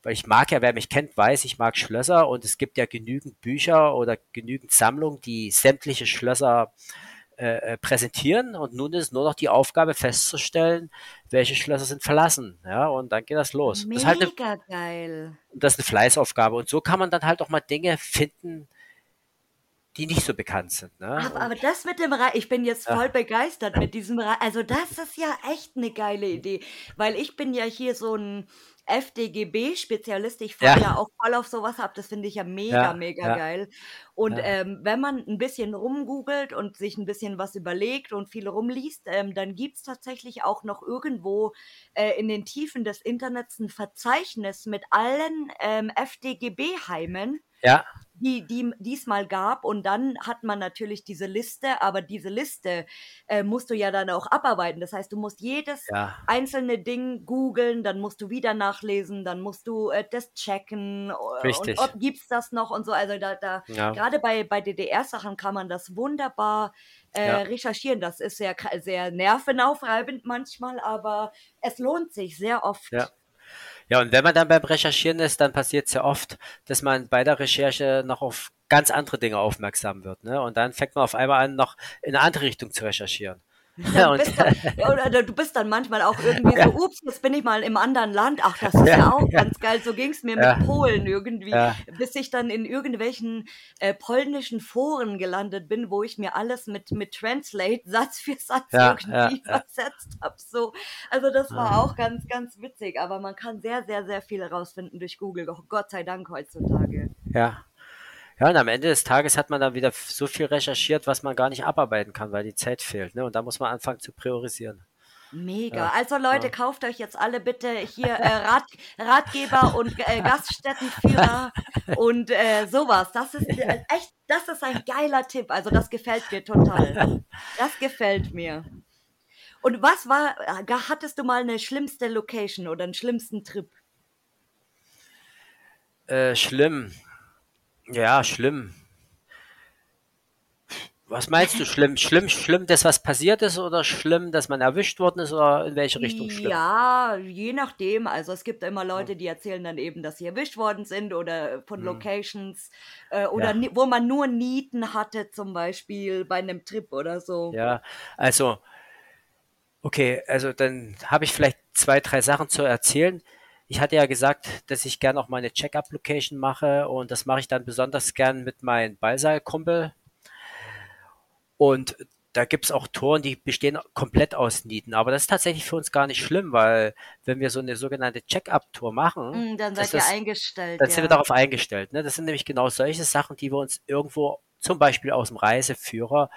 S2: weil ich mag ja, wer mich kennt, weiß, ich mag Schlösser und es gibt ja genügend Bücher oder genügend Sammlungen, die sämtliche Schlösser äh, äh, präsentieren und nun ist nur noch die Aufgabe festzustellen, welche Schlösser sind verlassen, ja, und dann geht das los. Das ist halt eine,
S1: Mega geil.
S2: das ist eine Fleißaufgabe und so kann man dann halt auch mal Dinge finden, die nicht so bekannt sind, ne?
S1: Aber, aber das mit dem Rei ich bin jetzt
S2: Ja.
S1: voll begeistert mit diesem Rei also das ist ja echt eine geile Idee, weil ich bin ja hier so ein FDGB-Spezialist. Ich fahre
S2: Ja.
S1: ja auch voll auf sowas ab. Das finde ich ja mega,
S2: ja,
S1: mega
S2: ja,
S1: geil. Und ähm, wenn man ein bisschen rumgoogelt und sich ein bisschen was überlegt und viel rumliest, ähm, dann gibt's tatsächlich auch noch irgendwo äh, in den Tiefen des Internets ein Verzeichnis mit allen ähm, FDGB-Heimen,
S2: ja,
S1: die die diesmal gab und dann hat man natürlich diese Liste, aber diese Liste äh, musst du ja dann auch abarbeiten. Das heißt, du musst jedes
S2: ja,
S1: einzelne Ding googeln, dann musst du wieder nachlesen, dann musst du äh, das checken äh, und
S2: richtig,
S1: ob gibt's das noch und so. Also da, da
S2: ja,
S1: gerade bei bei DDR-Sachen kann man das wunderbar äh,
S2: ja.
S1: recherchieren. Das ist sehr sehr nervenaufreibend manchmal, aber es lohnt sich sehr oft.
S2: Ja. Ja, und wenn man dann beim Recherchieren ist, dann passiert es ja oft, dass man bei der Recherche noch auf ganz andere Dinge aufmerksam wird, ne? Und dann fängt man auf einmal an, noch in eine andere Richtung zu recherchieren.
S1: Du
S2: Und
S1: bist dann, ja, oder du bist dann manchmal auch irgendwie so, ups, jetzt bin ich mal im anderen Land. Ach, das ist ja
S2: ja,
S1: auch ganz geil. So ging's mir
S2: ja,
S1: mit Polen irgendwie,
S2: ja,
S1: bis ich dann in irgendwelchen äh, polnischen Foren gelandet bin, wo ich mir alles mit, mit Translate Satz für Satz irgendwie übersetzt habe. So. Also das war
S2: Ah.
S1: auch ganz, ganz witzig. Aber man kann sehr, sehr, sehr viel herausfinden durch Google. Gott sei Dank heutzutage.
S2: Ja, Ja, und am Ende des Tages hat man dann wieder so viel recherchiert, was man gar nicht abarbeiten kann, weil die Zeit fehlt. Ne? Und da muss man anfangen zu priorisieren.
S1: Mega. Ja, also Leute, ja. kauft euch jetzt alle bitte hier äh, Rat, Ratgeber und äh, Gaststättenführer und äh, sowas. Das ist äh, echt, das ist ein geiler Tipp. Also das gefällt mir total. Das gefällt mir. Und was war, äh, hattest du mal eine schlimmste Location oder einen schlimmsten Trip?
S2: Äh, schlimm. Ja, schlimm. Was meinst du, schlimm? Schlimm, schlimm, das was passiert ist oder schlimm, dass man erwischt worden ist oder in welche Richtung schlimm?
S1: Ja, je nachdem. Also es gibt immer Leute, die erzählen dann eben, dass sie erwischt worden sind oder von hm. Locations äh, oder ja. wo man nur Nieten hatte, zum Beispiel bei einem Trip oder so.
S2: Ja, also okay, also dann habe ich vielleicht zwei, drei Sachen zu erzählen. Ich hatte ja gesagt, dass ich gerne auch meine Check-up-Location mache und das mache ich dann besonders gern mit meinem Ballsaal-Kumpel und da gibt es auch Toren, die bestehen komplett aus Nieten. Aber das ist tatsächlich für uns gar nicht schlimm, weil wenn wir so eine sogenannte Check-up-Tour machen,
S1: mm, dann seid ihr eingestellt.
S2: Dann ja. sind wir darauf eingestellt. Ne? Das sind nämlich genau solche Sachen, die wir uns irgendwo, zum Beispiel aus dem Reiseführer,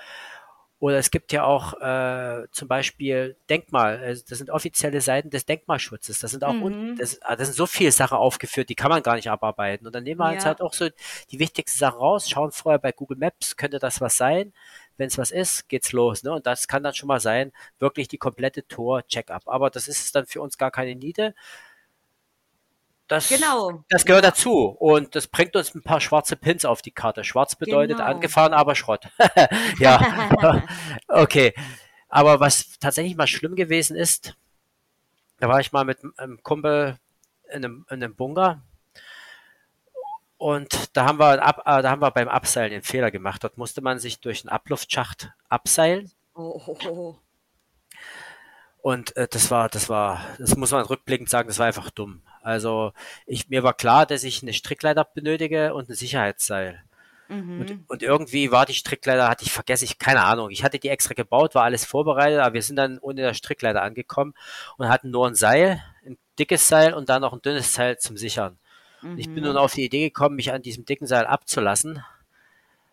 S2: oder es gibt ja auch äh, zum Beispiel Denkmal, also das sind offizielle Seiten des Denkmalschutzes. Das sind auch mhm. das, ah, das sind so viele Sachen aufgeführt, die kann man gar nicht abarbeiten. Und dann nehmen wir ja. uns halt auch so die wichtigsten Sachen raus, schauen vorher bei Google Maps, könnte das was sein? wenn es was ist, geht's los. Ne? Und das kann dann schon mal sein, wirklich die komplette Tor-Check-up. Aber das ist dann für uns gar keine Niete. Das, genau. das gehört ja. dazu und das bringt uns ein paar schwarze Pins auf die Karte. Schwarz bedeutet genau. angefahren, aber Schrott. ja, okay. Aber was tatsächlich mal schlimm gewesen ist, da war ich mal mit einem Kumpel in einem, in einem Bunker und da haben wir, ab, äh, da haben wir beim Abseilen den Fehler gemacht. Dort musste man sich durch einen Abluftschacht abseilen. Oh, oh, oh. Und äh, das war, das war, das muss man rückblickend sagen, das war einfach dumm. Also ich, mir war klar, dass ich eine Strickleiter benötige und ein Sicherheitsseil. Mhm. Und, und, irgendwie war die Strickleiter, hatte ich vergessen, ich keine Ahnung. Ich hatte die extra gebaut, war alles vorbereitet, aber wir sind dann ohne der Strickleiter angekommen und hatten nur ein Seil, ein dickes Seil und dann noch ein dünnes Seil zum Sichern. Mhm. Ich bin nun mhm. auf die Idee gekommen, mich an diesem dicken Seil abzulassen.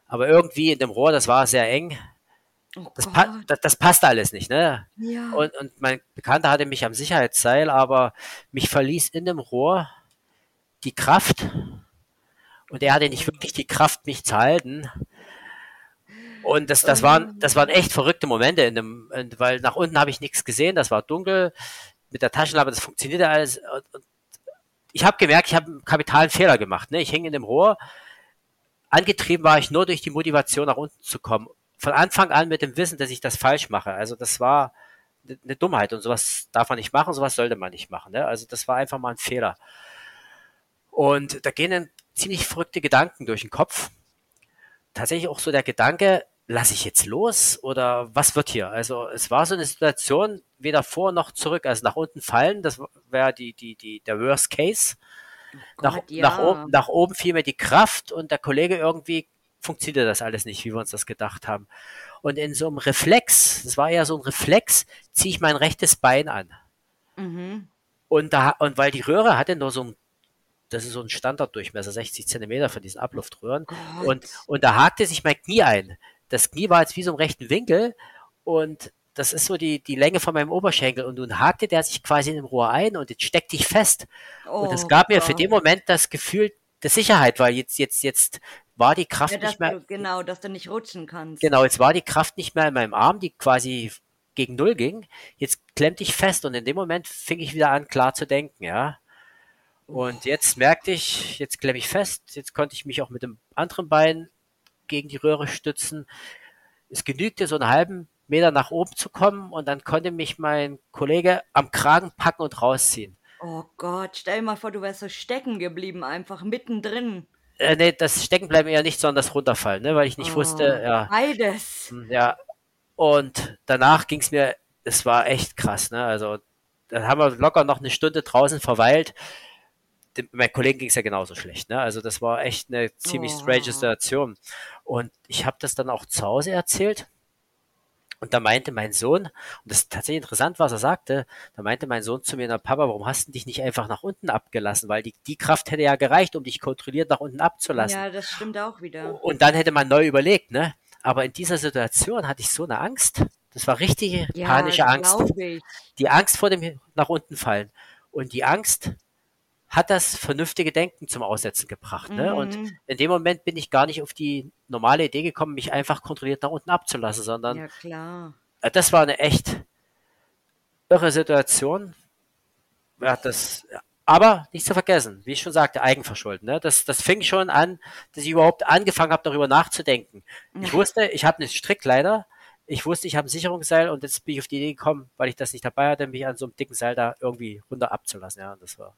S2: Aber irgendwie in dem Rohr, das war sehr eng. Oh das, pa das, das, passt alles nicht, ne? Ja. Und, und mein Bekannter hatte mich am Sicherheitsseil, aber mich verließ in dem Rohr die Kraft. Und er hatte nicht wirklich die Kraft, mich zu halten. Und das, das, waren, das waren echt verrückte Momente, in dem, weil nach unten habe ich nichts gesehen, das war dunkel. Mit der Taschenlampe, das funktionierte alles. Und, ich habe gemerkt, ich habe einen kapitalen Fehler gemacht. Ne? Ich hing in dem Rohr. Angetrieben war ich nur durch die Motivation, nach unten zu kommen. Von Anfang an mit dem Wissen, dass ich das falsch mache. Also das war eine Dummheit und sowas darf man nicht machen, sowas sollte man nicht machen. Ne? Also das war einfach mal ein Fehler. Und da gehen dann ziemlich verrückte Gedanken durch den Kopf. Tatsächlich auch so der Gedanke, lasse ich jetzt los oder was wird hier? Also es war so eine Situation, weder vor noch zurück, also nach unten fallen, das wäre die, die, die, der Worst Case. Oh Gott, nach, ja. nach, oben, nach oben fiel mir die Kraft und der Kollege irgendwie funktionierte das alles nicht, wie wir uns das gedacht haben. Und in so einem Reflex, das war ja so ein Reflex, ziehe ich mein rechtes Bein an. Mhm. Und da, und weil die Röhre hatte nur so ein das ist so ein Standarddurchmesser, 60 Zentimeter von diesen Abluftröhren. Oh und, und da hakte sich mein Knie ein das Knie war jetzt wie so im rechten Winkel und das ist so die, die Länge von meinem Oberschenkel und nun hakte der sich quasi in dem Rohr ein und jetzt steckt dich fest. Oh, und das gab mir für den Moment das Gefühl der Sicherheit, weil jetzt, jetzt, jetzt war die Kraft ja, nicht mehr.
S1: Du, genau, dass du nicht rutschen kannst.
S2: Genau, jetzt war die Kraft nicht mehr in meinem Arm, die quasi gegen Null ging. Jetzt klemmte ich fest und in dem Moment fing ich wieder an, klar zu denken, ja. Und jetzt merkte ich, jetzt klemme ich fest, jetzt konnte ich mich auch mit dem anderen Bein gegen die Röhre stützen. Es genügte, so einen halben Meter nach oben zu kommen und dann konnte mich mein Kollege am Kragen packen und rausziehen.
S1: Oh Gott, stell dir mal vor, du wärst so stecken geblieben, einfach mittendrin.
S2: Äh, nee, das Steckenbleiben eher nicht, sondern das Runterfallen, ne, weil ich nicht oh, wusste, ja.
S1: Beides.
S2: Hm, ja. Und danach ging es mir, es war echt krass, ne, also dann haben wir locker noch eine Stunde draußen verweilt dem, meinen Kollegen ging es ja genauso schlecht. Ne? Also das war echt eine ziemlich oh. strange Situation. Und ich habe das dann auch zu Hause erzählt. Und da meinte mein Sohn, und das ist tatsächlich interessant, was er sagte, da meinte mein Sohn zu mir, na Papa, warum hast du dich nicht einfach nach unten abgelassen? Weil die, die Kraft hätte ja gereicht, um dich kontrolliert nach unten abzulassen.
S1: Ja, das stimmt auch wieder.
S2: Und dann hätte man neu überlegt, ne? Aber in dieser Situation hatte ich so eine Angst. Das war richtige
S1: Ja,
S2: panische Angst.
S1: ich.
S2: Die Angst vor dem nach unten fallen. Und die Angst hat das vernünftige Denken zum Aussetzen gebracht. Ne? Und
S1: Mhm.
S2: in dem Moment bin ich gar nicht auf die normale Idee gekommen, mich einfach kontrolliert nach unten abzulassen, sondern
S1: Ja, klar.
S2: äh, das war eine echt irre Situation. Ja, das, aber nicht zu vergessen, wie ich schon sagte, Eigenverschulden. Ne? Das, das fing schon an, dass ich überhaupt angefangen habe, darüber nachzudenken. Ich wusste, ich habe eine Strickleiter, ich wusste, ich habe ein Sicherungsseil und jetzt bin ich auf die Idee gekommen, weil ich das nicht dabei hatte, mich an so einem dicken Seil da irgendwie runter abzulassen. Ja, und das war.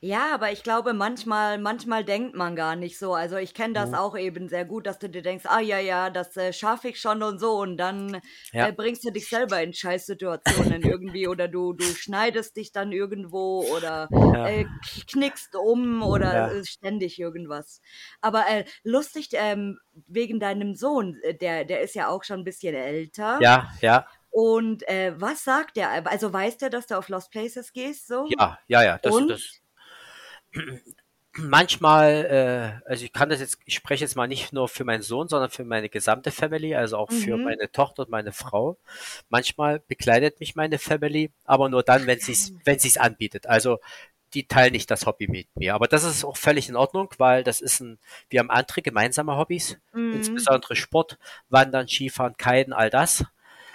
S1: Ja, aber ich glaube, manchmal, manchmal denkt man gar nicht so. Also ich kenne das
S2: Mhm.
S1: auch eben sehr gut, dass du dir denkst, ah ja, ja, das äh, schaffe ich schon und so. Und dann
S2: Ja.
S1: äh, bringst du dich selber in Scheißsituationen irgendwie oder du, du schneidest dich dann irgendwo oder
S2: Ja.
S1: äh, knickst um oder
S2: Ja.
S1: äh, ständig irgendwas. Aber äh, lustig, ähm, wegen deinem Sohn, äh, der, der ist ja auch schon ein bisschen älter.
S2: Ja, ja,
S1: Und äh, was sagt der? Also weiß der, dass du auf Lost Places gehst? So?
S2: ja, ja, ja. Das,
S1: Und?
S2: das, manchmal, äh, also ich kann das jetzt, ich spreche jetzt mal nicht nur für meinen Sohn, sondern für meine gesamte Family, also auch für
S1: Mhm.
S2: meine Tochter und meine Frau. Manchmal bekleidet mich meine Family, aber nur dann, wenn sie es, wenn sie es anbietet. Also die teilen nicht das Hobby mit mir. Aber das ist auch völlig in Ordnung, weil das ist ein, wir haben andere gemeinsame Hobbys,
S1: Mhm.
S2: insbesondere Sport, Wandern, Skifahren, Kiten, all das.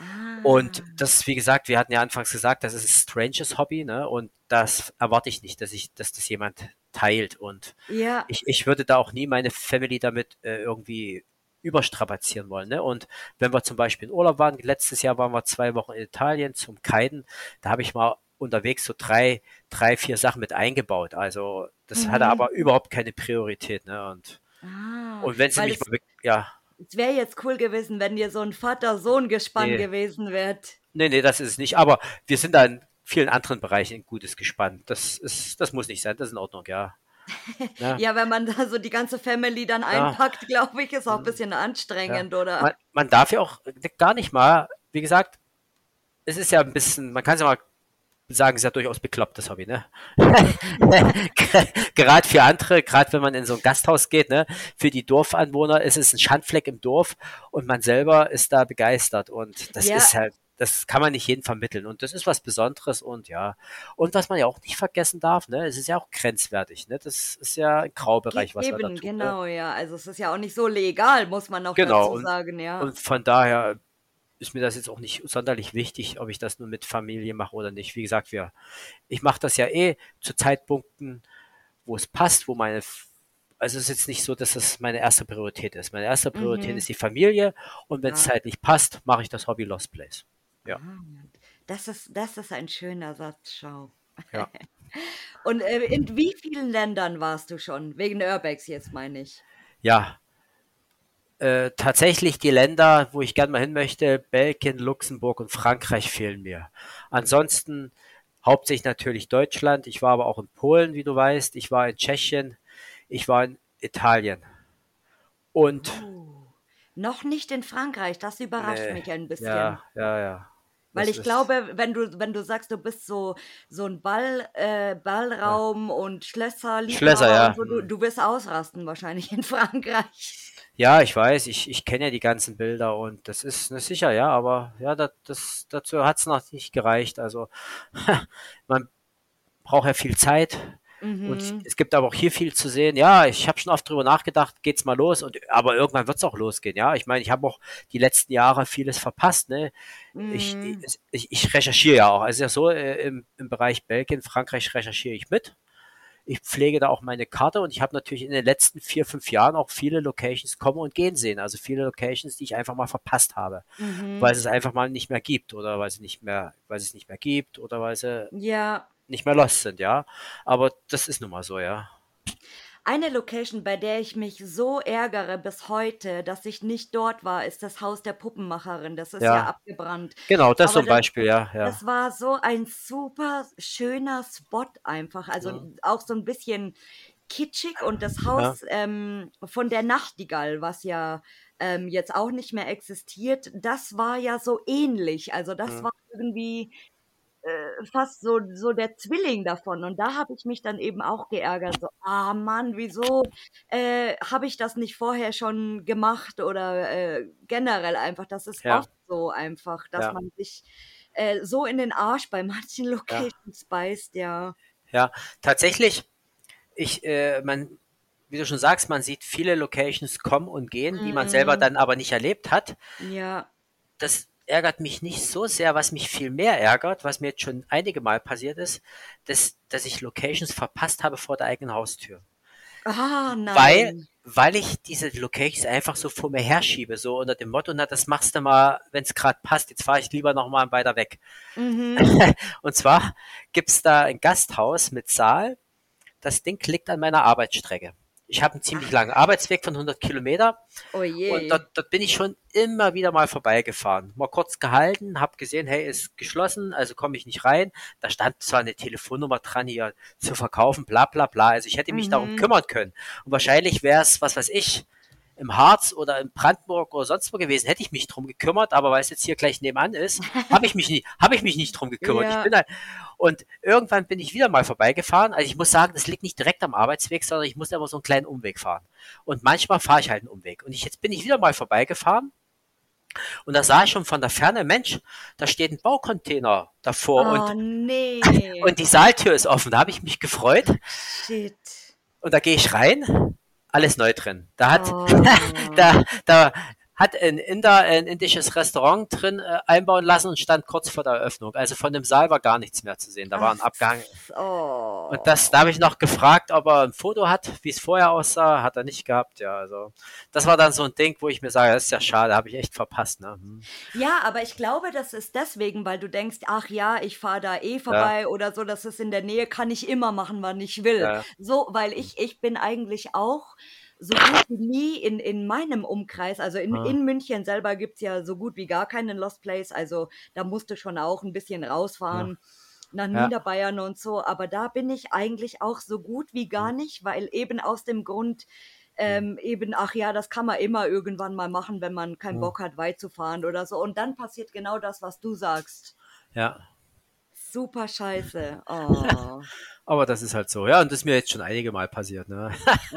S1: Ah.
S2: Und das, wie gesagt, wir hatten ja anfangs gesagt, das ist ein stranges Hobby, ne? Und das erwarte ich nicht, dass ich, dass das jemand teilt. Und
S1: Ja.
S2: ich, ich würde da auch nie meine Family damit äh, irgendwie überstrapazieren wollen. Ne? Und wenn wir zum Beispiel in Urlaub waren, letztes Jahr waren wir zwei Wochen in Italien zum Kiten, da habe ich mal unterwegs so drei, drei, vier Sachen mit eingebaut. Also das hatte
S1: Mhm.
S2: aber überhaupt keine Priorität. Ne? Und,
S1: Ah,
S2: und wenn sie mich mal, ja,
S1: es wäre jetzt cool gewesen, wenn dir so ein Vater-Sohn-Gespann
S2: nee,
S1: gewesen wird.
S2: Nee, nee, das ist es nicht. Aber wir sind da in vielen anderen Bereichen ein gutes Gespann. Das ist, das muss nicht sein. Das ist in Ordnung, ja. Ja,
S1: Ja, wenn man da so die ganze Family dann
S2: ja.
S1: einpackt, glaube ich, ist auch ein bisschen
S2: ja.
S1: anstrengend, oder?
S2: Man, man darf ja auch gar nicht mal, wie gesagt, es ist ja ein bisschen, man kann es ja mal sagen, ist ja durchaus beklopptes Hobby, ne? Gerade für andere, gerade wenn man in so ein Gasthaus geht, ne? Für die Dorfanwohner ist es ein Schandfleck im Dorf und man selber ist da begeistert und das
S1: Ja,
S2: ist halt, das kann man nicht jedem vermitteln und das ist was Besonderes und ja. Und was man ja auch nicht vergessen darf, ne? Es ist ja auch grenzwertig, ne? Das ist ja ein Graubereich, was man da
S1: eben,
S2: tut, ne?
S1: genau, ja. Also es ist ja auch nicht so legal, muss man auch
S2: Genau,
S1: dazu
S2: und,
S1: sagen, ja.
S2: und von daher ist mir das jetzt auch nicht sonderlich wichtig, ob ich das nur mit Familie mache oder nicht. Wie gesagt, wir, ich mache das ja eh zu Zeitpunkten, wo es passt, wo meine, also es ist jetzt nicht so, dass das meine erste Priorität ist. Meine erste Priorität
S1: Mhm.
S2: ist die Familie und wenn es
S1: Ja.
S2: zeitlich passt, mache ich das Hobby Lost Place. Ja,
S1: Ah, das ist, das ist ein schöner Satz, schau.
S2: ja.
S1: Und äh, in wie vielen Ländern warst du schon? Wegen Urbex jetzt, meine ich.
S2: Ja, äh, tatsächlich die Länder, wo ich gerne mal hin möchte, Belgien, Luxemburg und Frankreich fehlen mir. Ansonsten hauptsächlich natürlich Deutschland. Ich war aber auch in Polen, wie du weißt. Ich war in Tschechien. Ich war in Italien. Und
S1: Oh, noch nicht in Frankreich, das überrascht
S2: nee,
S1: mich ein bisschen.
S2: ja, ja, ja.
S1: Weil
S2: Das
S1: ich glaube, wenn du, wenn du sagst, du bist so, so ein Ball, äh,
S2: ja.
S1: Ballraum und
S2: Schlösser,
S1: Schlösserliebhaber und
S2: ja.
S1: so, du, du wirst ausrasten wahrscheinlich in Frankreich.
S2: Ja, ich weiß, ich, ich kenne ja die ganzen Bilder und das ist ne, sicher, ja, aber ja, das, das, dazu hat es noch nicht gereicht. Also man braucht ja viel Zeit und
S1: Mhm.
S2: es gibt aber auch hier viel zu sehen. Ja, ich habe schon oft drüber nachgedacht, geht's mal los und aber irgendwann wird's auch losgehen, ja. Ich meine, ich habe auch die letzten Jahre vieles verpasst, ne? Ich,
S1: Mhm.
S2: ich, ich recherchiere ja auch. Also ja so äh, im, im Bereich Belgien, Frankreich recherchiere ich mit. Ich pflege da auch meine Karte und ich habe natürlich in den letzten vier, fünf Jahren auch viele Locations kommen und gehen sehen. Also viele Locations, die ich einfach mal verpasst habe,
S1: Mhm.
S2: weil es es einfach mal nicht mehr gibt oder weil sie nicht mehr, weil es es nicht mehr gibt oder weil sie
S1: Ja,
S2: nicht mehr lost sind, ja. Aber das ist nun mal so, ja.
S1: Eine Location, bei der ich mich so ärgere bis heute, dass ich nicht dort war, ist das Haus der Puppenmacherin. Das ist ja
S2: Ja,
S1: abgebrannt.
S2: genau, das
S1: Aber
S2: zum
S1: das,
S2: Beispiel, ja, ja.
S1: das war so ein super schöner Spot einfach. Also
S2: Ja,
S1: auch so ein bisschen kitschig und das Haus ähm, von der Nachtigall, was ja ähm, jetzt auch nicht mehr existiert, das war ja so ähnlich. Also das mhm. war irgendwie äh, fast so, so der Zwilling davon. Und da habe ich mich dann eben auch geärgert. So, ah Mann, wieso äh, habe ich das nicht vorher schon gemacht? Oder äh, generell einfach, das ist ja. oft so einfach, dass ja. man sich äh, so in den Arsch bei manchen Locations ja. beißt, ja.
S2: Ja, tatsächlich, ich, äh, man, wie du schon sagst, man sieht viele Locations kommen und gehen, die man selber mhm. dann aber nicht erlebt hat.
S1: Ja.
S2: Das ärgert mich nicht so sehr, was mich viel mehr ärgert, was mir jetzt schon einige Mal passiert ist, dass, dass ich Locations verpasst habe vor der eigenen Haustür.
S1: Ah, nein.
S2: Weil, weil ich diese Locations einfach so vor mir herschiebe, so unter dem Motto, na, das machst du mal, wenn es gerade passt, jetzt fahre ich lieber noch mal weiter weg. Mhm. Und zwar gibt's da ein Gasthaus mit Saal, das Ding liegt an meiner Arbeitsstrecke ich habe einen ziemlich langen Arbeitsweg von 100 Kilometer.
S1: Oh je.
S2: Und dort, dort, bin ich schon immer wieder mal vorbeigefahren. Mal kurz gehalten, habe gesehen, hey, ist geschlossen, also komme ich nicht rein. Da stand zwar eine Telefonnummer dran, hier zu verkaufen, bla bla bla. Also ich hätte mich mhm. darum kümmern können. Und wahrscheinlich wäre es, was weiß ich, im Harz oder in Brandenburg oder sonst wo gewesen, hätte ich mich drum gekümmert, aber weil es jetzt hier gleich nebenan ist, habe ich mich nicht, habe ich mich nicht drum gekümmert. Ja. Halt, und irgendwann bin ich wieder mal vorbeigefahren. Also ich muss sagen, das liegt nicht direkt am Arbeitsweg, sondern ich muss immer so einen kleinen Umweg fahren. Und manchmal fahre ich halt einen Umweg. Und ich, jetzt bin ich wieder mal vorbeigefahren. Und da sah ich schon von der Ferne, Mensch, da steht ein Baucontainer davor
S1: oh,
S2: und,
S1: nee.
S2: und die Saaltür ist offen. Da habe ich mich gefreut.
S1: Shit.
S2: Und da gehe ich rein alles neu drin. Da hat, oh. da, da hat ein Inder ein indisches Restaurant drin äh, einbauen lassen und stand kurz vor der Eröffnung. Also von dem Saal war gar nichts mehr zu sehen. Da war ein Abgang.
S1: Oh.
S2: Und das, da habe ich noch gefragt, ob er ein Foto hat, wie es vorher aussah. Hat er nicht gehabt. Ja, also das war dann so ein Ding, wo ich mir sage, das ist ja schade, habe ich echt verpasst. Ne? Hm.
S1: Ja, aber ich glaube, das ist deswegen, weil du denkst, ach ja, ich fahre da eh vorbei ja. oder so, das ist in der Nähe, kann ich immer machen, wann ich will. Ja. So, weil ich, ich bin eigentlich auch so gut wie nie in, in meinem Umkreis, also in, ah. in München selber gibt es ja so gut wie gar keinen Lost Place, also da musst du schon auch ein bisschen rausfahren. Ja nach Niederbayern ja. und so, aber da bin ich eigentlich auch so gut wie gar nicht, weil eben aus dem Grund, ähm, eben, ach ja, das kann man immer irgendwann mal machen, wenn man keinen Bock hat, weit zu fahren oder so. Und dann passiert genau das, was du sagst.
S2: Ja.
S1: Super scheiße. Oh.
S2: Aber das ist halt so, ja, und das ist mir jetzt schon einige Mal passiert, ne?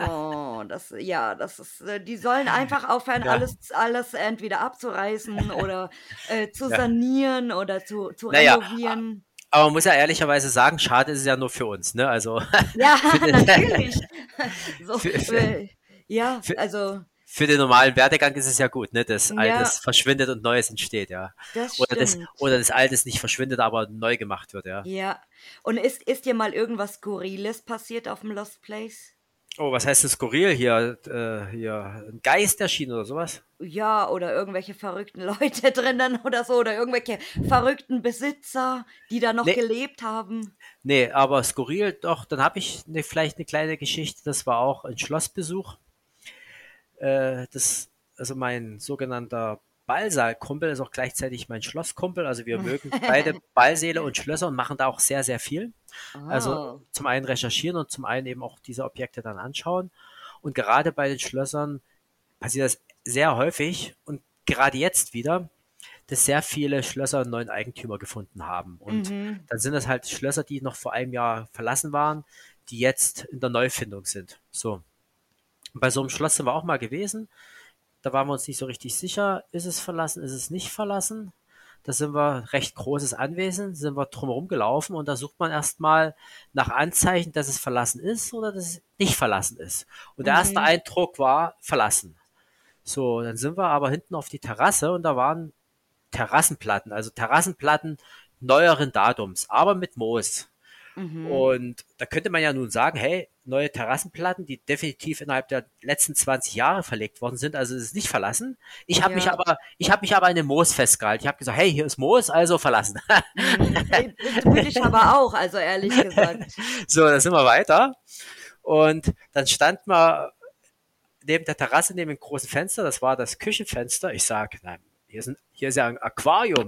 S1: oh, das, ja, das ist, äh, die sollen einfach aufhören, ja. alles, alles entweder abzureißen oder äh, zu ja. sanieren oder zu, zu naja, renovieren.
S2: Aber man muss ja ehrlicherweise sagen, schade ist es ja nur für uns, ne? Also.
S1: Ja, natürlich. so, für, für, äh, ja, also
S2: für den normalen Werdegang ist es ja gut, ne? dass ja. Altes verschwindet und Neues entsteht, ja.
S1: Das
S2: oder, das, oder das Altes nicht verschwindet, aber neu gemacht wird, ja.
S1: Ja. Und ist, ist dir mal irgendwas Skurriles passiert auf dem Lost Place?
S2: Oh, was heißt denn skurril hier? Äh, hier ein Geist erschienen oder sowas?
S1: Ja, oder irgendwelche verrückten Leute drinnen oder so, oder irgendwelche verrückten Besitzer, die da noch nee. gelebt haben.
S2: Nee, aber skurril doch, dann habe ich ne, vielleicht eine kleine Geschichte, das war auch ein Schlossbesuch äh, das, also mein sogenannter Ballsaalkumpel ist auch gleichzeitig mein Schlosskumpel. Also wir mögen beide Ballsäle und Schlösser und machen da auch sehr, sehr viel. Oh. Also zum einen recherchieren und zum einen eben auch diese Objekte dann anschauen. Und gerade bei den Schlössern passiert das sehr häufig und gerade jetzt wieder, dass sehr viele Schlösser einen neuen Eigentümer gefunden haben. Und mhm. dann sind das halt Schlösser, die noch vor einem Jahr verlassen waren, die jetzt in der Neufindung sind. So. Bei so einem Schloss sind wir auch mal gewesen. Da waren wir uns nicht so richtig sicher, ist es verlassen, ist es nicht verlassen. Da sind wir recht großes Anwesen, sind wir drumherum gelaufen und da sucht man erstmal nach Anzeichen, dass es verlassen ist oder dass es nicht verlassen ist. Und der mhm. erste Eindruck war verlassen. So, dann sind wir aber hinten auf die Terrasse und da waren Terrassenplatten, also Terrassenplatten neueren Datums, aber mit Moos. Mhm. Und da könnte man ja nun sagen, hey, neue Terrassenplatten, die definitiv innerhalb der letzten 20 Jahre verlegt worden sind, also es ist nicht verlassen. Ich habe ja. mich aber, ich habe mich aber an dem Moos festgehalten. Ich habe gesagt, hey, hier ist Moos, also verlassen.
S1: Mhm. Würde ich aber auch, also ehrlich gesagt.
S2: so, dann sind wir weiter. Und dann stand man neben der Terrasse, neben dem großen Fenster, das war das Küchenfenster. Ich sage, nein, hier ist, ein, hier ist ja ein Aquarium.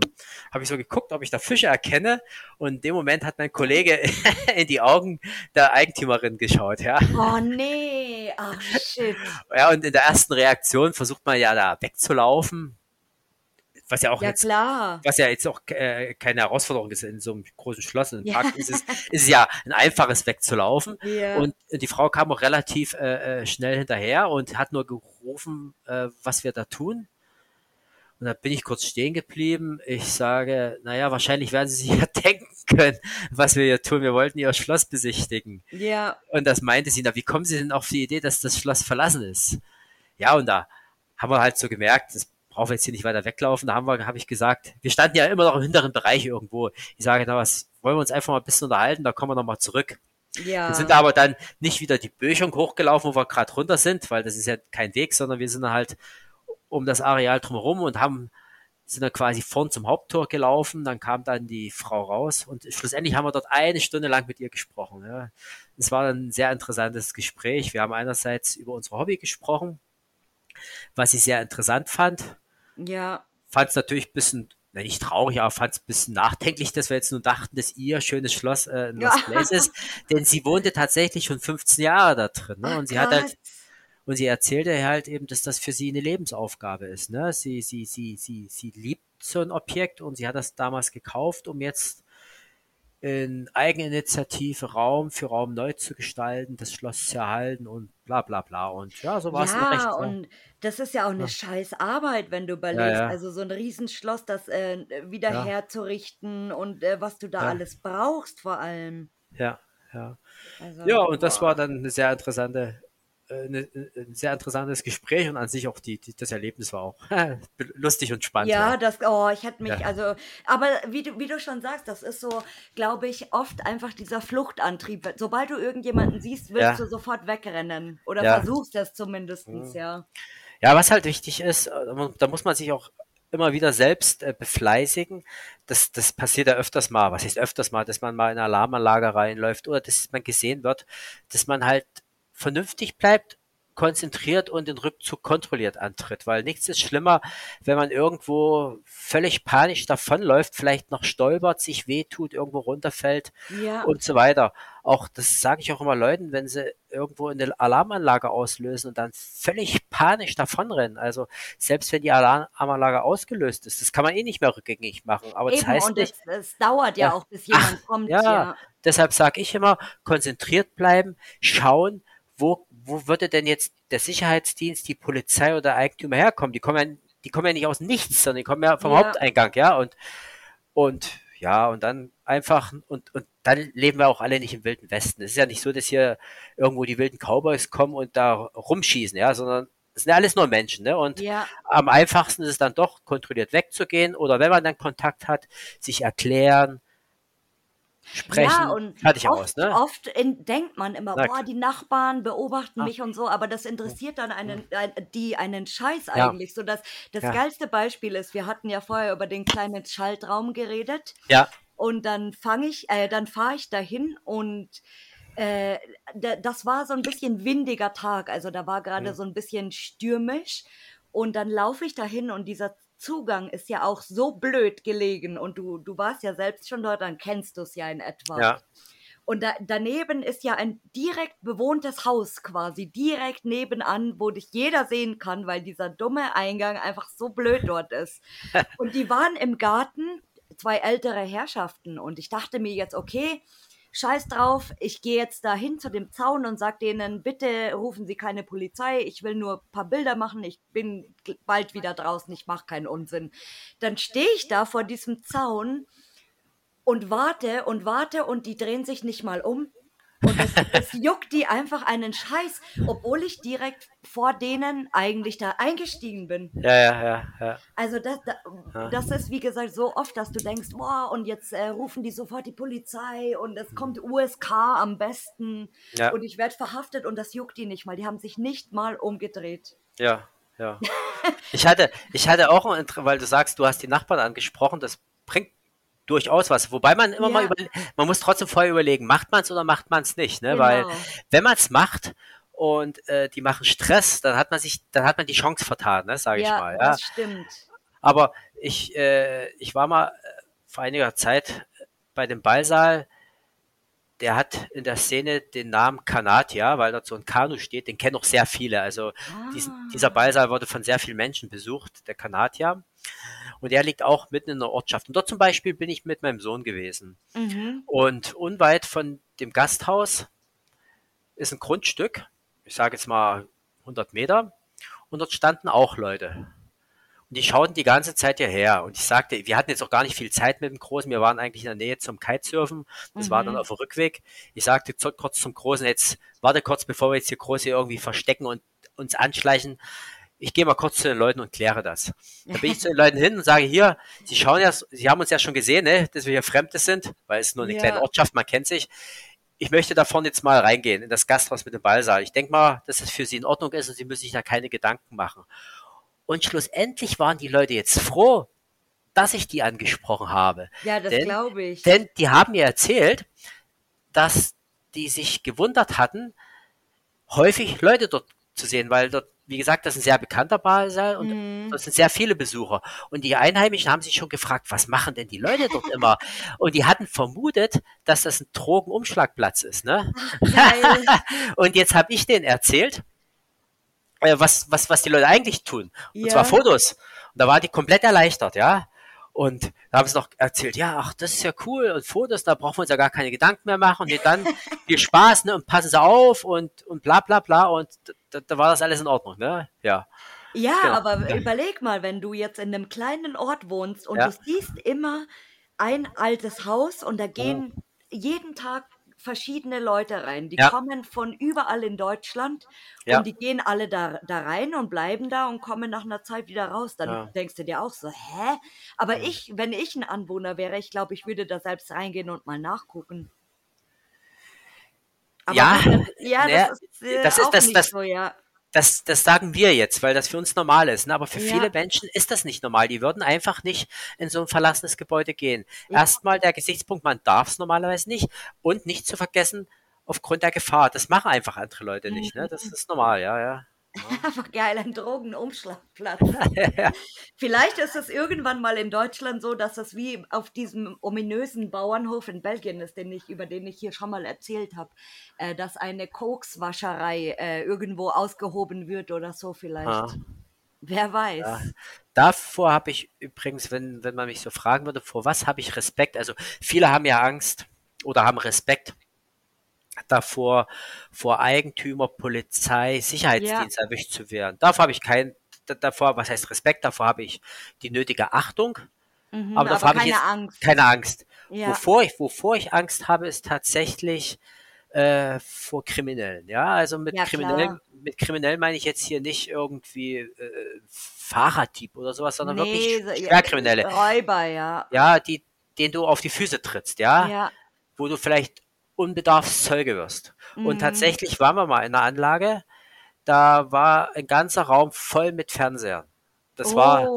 S2: Habe ich so geguckt, ob ich da Fische erkenne. Und in dem Moment hat mein Kollege in die Augen der Eigentümerin geschaut, ja.
S1: Oh nee, ach shit.
S2: Ja, und in der ersten Reaktion versucht man ja da wegzulaufen. Was ja auch
S1: Ja
S2: jetzt,
S1: klar.
S2: was ja jetzt auch äh, keine Herausforderung ist in so einem großen Schloss, in einem
S1: Ja.
S2: Park ist es, ist ja ein einfaches wegzulaufen.
S1: Ja.
S2: Und die Frau kam auch relativ äh, äh, schnell hinterher und hat nur gerufen, äh, was wir da tun. Und da bin ich kurz stehen geblieben. Ich sage, naja, wahrscheinlich werden Sie sich ja denken können, was wir hier tun. Wir wollten Ihr Schloss besichtigen.
S1: ja,
S2: Und das meinte sie, na, wie kommen Sie denn auf die Idee, dass das Schloss verlassen ist? Ja, und da haben wir halt so gemerkt, das brauchen wir jetzt hier nicht weiter weglaufen. Da haben wir, habe ich gesagt, wir standen ja immer noch im hinteren Bereich irgendwo. Ich sage, na was, wollen wir uns einfach mal ein bisschen unterhalten, da kommen wir nochmal zurück.
S1: ja.
S2: Wir sind aber dann nicht wieder die Böschung hochgelaufen, wo wir gerade runter sind, weil das ist ja kein Weg, sondern wir sind halt um das Areal drumherum und haben sind dann quasi vorn zum Haupttor gelaufen, dann kam dann die Frau raus und schlussendlich haben wir dort eine Stunde lang mit ihr gesprochen. Ja. Es war ein sehr interessantes Gespräch. Wir haben einerseits über unser Hobby gesprochen, was ich sehr interessant fand.
S1: ja,
S2: Fand es natürlich ein bisschen, na, nicht traurig, aber fand es ein bisschen nachdenklich, dass wir jetzt nur dachten, dass ihr schönes Schloss äh, in Lost
S1: Ja.
S2: Place ist. Denn sie wohnte tatsächlich schon 15 Jahre da drin. Ne?
S1: Ach,
S2: Und sie hat halt. Und sie erzählte halt eben, dass das für sie eine Lebensaufgabe ist. Ne? Sie, sie, sie, sie, sie liebt so ein Objekt und sie hat das damals gekauft, um jetzt in Eigeninitiative Raum für Raum neu zu gestalten, das Schloss zu erhalten und bla bla bla. Und ja, so war es
S1: Ja,
S2: recht. so.
S1: und das ist ja auch eine
S2: Ja.
S1: scheiß Arbeit, wenn du überlegst.
S2: ja.
S1: Also so ein Riesenschloss, das äh, wieder
S2: Ja.
S1: herzurichten und äh, was du da
S2: Ja.
S1: alles brauchst vor allem.
S2: Ja, ja.
S1: Also,
S2: Ja, und das
S1: boah.
S2: war dann eine sehr interessante, eine, ein sehr interessantes Gespräch und an sich auch die, die das Erlebnis war auch lustig und spannend.
S1: Ja, das, oh, ich hätte mich,
S2: Ja.
S1: also, aber wie du, wie du schon sagst, das ist so, glaube ich, oft einfach dieser Fluchtantrieb. Sobald du irgendjemanden siehst, willst
S2: Ja.
S1: du sofort wegrennen. Oder
S2: Ja.
S1: versuchst es zumindest,
S2: Mhm.
S1: ja.
S2: Ja, was halt wichtig ist, äh, da muss man sich auch immer wieder selbst äh, befleißigen. Das, das passiert ja öfters mal. Was heißt öfters mal, dass man mal in eine Alarmanlage reinläuft oder dass man gesehen wird, dass man halt vernünftig bleibt, konzentriert und den Rückzug kontrolliert antritt, weil nichts ist schlimmer, wenn man irgendwo völlig panisch davonläuft, vielleicht noch stolpert, sich wehtut, irgendwo runterfällt
S1: Ja,
S2: und so weiter. Auch das sage ich auch immer Leuten, wenn sie irgendwo eine Alarmanlage auslösen und dann völlig panisch davonrennen. Also selbst wenn die Alarmanlage ausgelöst ist, das kann man eh nicht mehr rückgängig machen. Aber das
S1: eben,
S2: heißt
S1: und
S2: nicht,
S1: es, es dauert ja,
S2: Ja.
S1: auch, bis jemand kommt,
S2: ja,
S1: ja.
S2: deshalb sage ich immer, konzentriert bleiben, schauen, wo, wo würde denn jetzt der Sicherheitsdienst, die Polizei oder der Eigentümer herkommen? Die kommen ja, die kommen ja nicht aus nichts, sondern die kommen ja vom
S1: Ja.
S2: Haupteingang, ja, und, und, ja, und dann einfach, und, und dann leben wir auch alle nicht im Wilden Westen. Es ist ja nicht so, dass hier irgendwo die wilden Cowboys kommen und da rumschießen, ja, sondern es sind ja alles nur Menschen, ne, und
S1: Ja,
S2: am einfachsten ist es dann doch, kontrolliert wegzugehen oder wenn man dann Kontakt hat, sich erklären, sprechen,
S1: ja, und
S2: fertig
S1: oft,
S2: aus, ne?
S1: oft in, denkt man immer,
S2: Na
S1: boah, die Nachbarn beobachten
S2: Ah.
S1: mich und so, aber das interessiert dann einen, ein, die einen Scheiß
S2: Ja.
S1: eigentlich. So dass das
S2: Ja.
S1: geilste Beispiel ist, wir hatten ja vorher über den kleinen Schaltraum geredet.
S2: Ja,
S1: Und dann fange ich, äh, dann fahre ich dahin und äh, da, das war so ein bisschen windiger Tag. Also da war gerade
S2: Mhm.
S1: so ein bisschen stürmisch. Und dann laufe ich dahin und dieser Zugang ist ja auch so blöd gelegen. Und du, du warst ja selbst schon dort, dann kennst du es ja in etwa.
S2: ja,
S1: Und da, daneben ist ja ein direkt bewohntes Haus quasi, direkt nebenan, wo dich jeder sehen kann, weil dieser dumme Eingang einfach so blöd dort ist. Und die waren im Garten, zwei ältere Herrschaften. Und ich dachte mir jetzt, okay, scheiß drauf, ich gehe jetzt da hin zu dem Zaun und sag denen, bitte rufen Sie keine Polizei, ich will nur ein paar Bilder machen, ich bin bald wieder draußen, ich mache keinen Unsinn. Dann stehe ich da vor diesem Zaun und warte und warte und die drehen sich nicht mal um. Und es, es juckt die einfach einen Scheiß, obwohl ich direkt vor denen eigentlich da eingestiegen bin.
S2: ja, ja, ja, ja.
S1: Also das, da-
S2: Ja.
S1: das ist, wie gesagt, so oft, dass du denkst, boah, und jetzt äh, rufen die sofort die Polizei und es kommt USK am besten
S2: Ja.
S1: und ich werde verhaftet und das juckt die nicht mal. Die haben sich nicht mal umgedreht.
S2: Ja, ja. Ich hatte, ich hatte auch, weil du sagst, du hast die Nachbarn angesprochen, das bringt durchaus was. Wobei man immer mal
S1: Ja.
S2: über, man muss trotzdem vorher überlegen, macht man es oder macht man es nicht, ne? Weil
S1: Genau.
S2: wenn man es macht und äh, die machen Stress, dann hat man sich, dann hat man die Chance vertan, ne? Sage ich
S1: ja,
S2: mal. Ja?
S1: das stimmt.
S2: Aber ich, äh, ich war mal äh, vor einiger Zeit bei dem Ballsaal, der hat in der Szene den Namen Kanatia, weil dort so ein Kanu steht, den kennen auch sehr viele. Also ah. diesen, dieser Ballsaal wurde von sehr vielen Menschen besucht, der Kanatia. Und der liegt auch mitten in der Ortschaft. Und dort zum Beispiel bin ich mit meinem Sohn gewesen. Mhm. Und unweit von dem Gasthaus ist ein Grundstück, ich sage jetzt mal 100 Meter, und dort standen auch Leute. Und die schauten die ganze Zeit hierher. Und ich sagte, wir hatten jetzt auch gar nicht viel Zeit mit dem Großen. Wir waren eigentlich in der Nähe zum Kitesurfen. Das mhm. war dann mhm. auf dem Rückweg. Ich sagte kurz zum Großen, jetzt warte kurz, bevor wir jetzt hier groß hier irgendwie verstecken und uns anschleichen. Ich gehe mal kurz zu den Leuten und kläre das. Da bin ich zu den Leuten hin und sage, hier, Sie schauen ja, Sie haben uns ja schon gesehen, ne, dass wir hier Fremde sind, weil es nur eine ja. kleine Ortschaft, man kennt sich. Ich möchte davon jetzt mal reingehen in das Gasthaus mit dem Ballsaal. Ich denke mal, dass es für Sie in Ordnung ist und Sie müssen sich da keine Gedanken machen. Und schlussendlich waren die Leute jetzt froh, dass ich die angesprochen habe.
S1: Ja, das glaube ich.
S2: Denn die haben mir erzählt, dass die sich gewundert hatten, häufig Leute dort zu sehen, weil dort, wie gesagt, das ist ein sehr bekannter Ballsaal und mhm. das sind sehr viele Besucher. Und die Einheimischen haben sich schon gefragt, was machen denn die Leute dort immer? Und die hatten vermutet, dass das ein Drogenumschlagplatz ist. Ne? und jetzt habe ich denen erzählt, äh, was, was, was die Leute eigentlich tun. Und ja. zwar Fotos. Und da war die komplett erleichtert, ja. Und da haben sie noch erzählt, ja, ach, das ist ja cool und Fotos, da brauchen wir uns ja gar keine Gedanken mehr machen. Und dann viel Spaß, ne, und passen sie auf und, und bla bla bla. Und da, da war das alles in Ordnung, ne? Ja.
S1: Ja, genau. aber überleg mal, wenn du jetzt in einem kleinen Ort wohnst und ja. du siehst immer ein altes Haus und da gehen oh. jeden Tag verschiedene Leute rein. Die ja. kommen von überall in Deutschland ja. und die gehen alle da, da rein und bleiben da und kommen nach einer Zeit wieder raus. Dann ja. denkst du dir auch so, hä? Aber ich, wenn ich ein Anwohner wäre, ich glaube, ich würde da selbst reingehen und mal nachgucken.
S2: Aber ja, ja, das ist, äh, das, ist das, das, so, ja das, das sagen wir jetzt, weil das für uns normal ist. Ne? Aber für ja. viele Menschen ist das nicht normal. Die würden einfach nicht in so ein verlassenes Gebäude gehen. Ja. Erstmal der Gesichtspunkt, man darf es normalerweise nicht. Und nicht zu vergessen, aufgrund der Gefahr. Das machen einfach andere Leute nicht. Ne? Das mhm. ist normal, ja, ja.
S1: Einfach geil, ein Drogenumschlagplatz. ja. Vielleicht ist es irgendwann mal in Deutschland so, dass es wie auf diesem ominösen Bauernhof in Belgien ist, den ich, über den ich hier schon mal erzählt habe, äh, dass eine Kokswascherei äh, irgendwo ausgehoben wird oder so vielleicht. Ah. Wer weiß. Ja.
S2: Davor habe ich übrigens, wenn, wenn man mich so fragen würde, vor was habe ich Respekt? Also viele haben ja Angst oder haben Respekt davor, vor Eigentümer, Polizei, Sicherheitsdienst ja. erwischt zu werden. Davor habe ich kein, davor, was heißt Respekt, davor habe ich die nötige Achtung. Mhm, aber davor habe ich jetzt Angst. keine Angst. Ja. Wovor, ich, wovor ich Angst habe, ist tatsächlich äh, vor Kriminellen. Ja, also mit ja, Kriminellen, mit Kriminellen meine ich jetzt hier nicht irgendwie äh, Fahrraddieb oder sowas, sondern nee, wirklich Schwerkriminelle.
S1: Räuber, ja.
S2: Ja, die, den du auf die Füße trittst, ja. ja. Wo du vielleicht Unbedarfszeuge wirst. Mhm. Und tatsächlich waren wir mal in einer Anlage, da war ein ganzer Raum voll mit Fernsehern. Das oh. war.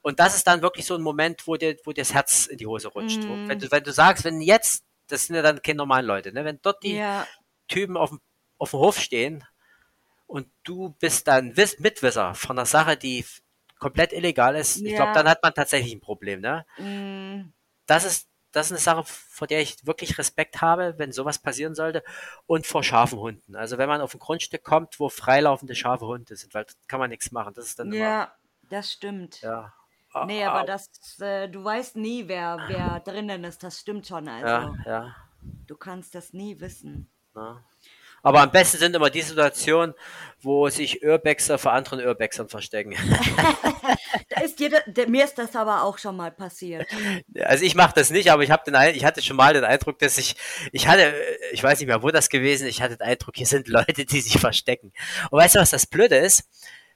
S2: Und das ist dann wirklich so ein Moment, wo dir, wo dir das Herz in die Hose rutscht. Mhm. Wenn, du, wenn du sagst, wenn jetzt, das sind ja dann keine normalen Leute, ne? wenn dort die ja. Typen auf dem, auf dem Hof stehen und du bist dann Mitwisser von einer Sache, die komplett illegal ist, ja. ich glaube, dann hat man tatsächlich ein Problem. Ne? Mhm. Das ist das ist eine Sache, vor der ich wirklich Respekt habe, wenn sowas passieren sollte. Und vor scharfen Hunden. Also wenn man auf ein Grundstück kommt, wo freilaufende scharfe Hunde sind, weil da kann man nichts machen. Das ist dann
S1: Ja, immer, das stimmt.
S2: Ja.
S1: Nee, aber das, äh, du weißt nie, wer, wer drinnen ist. Das stimmt schon. Also,
S2: ja, ja.
S1: Du kannst das nie wissen.
S2: Ja. Aber am besten sind immer die Situationen, wo sich Urbexer vor anderen Urbexern verstecken.
S1: da ist jeder, mir ist das aber auch schon mal passiert.
S2: Also ich mache das nicht, aber ich, den, ich hatte schon mal den Eindruck, dass ich, ich hatte, ich weiß nicht mehr, wo das gewesen ist, ich hatte den Eindruck, hier sind Leute, die sich verstecken. Und weißt du, was das Blöde ist?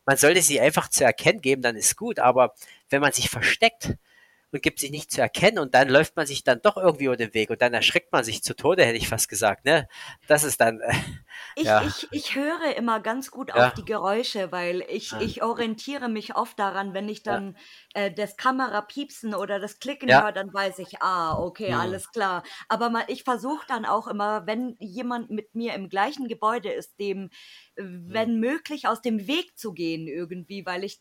S2: Man sollte sie einfach zu erkennen geben, dann ist gut, aber wenn man sich versteckt, und gibt sich nicht zu erkennen und dann läuft man sich dann doch irgendwie über den Weg und dann erschreckt man sich zu Tode, hätte ich fast gesagt. Ne? Das ist dann. Äh,
S1: ich,
S2: ja.
S1: ich, ich höre immer ganz gut ja. auf die Geräusche, weil ich, ja. ich orientiere mich oft daran, wenn ich dann äh, das Kamerapiepsen oder das Klicken höre, dann weiß ich, ah, okay, alles klar. Aber mal, ich versuche dann auch immer, wenn jemand mit mir im gleichen Gebäude ist, dem, wenn möglich, aus dem Weg zu gehen irgendwie, weil ich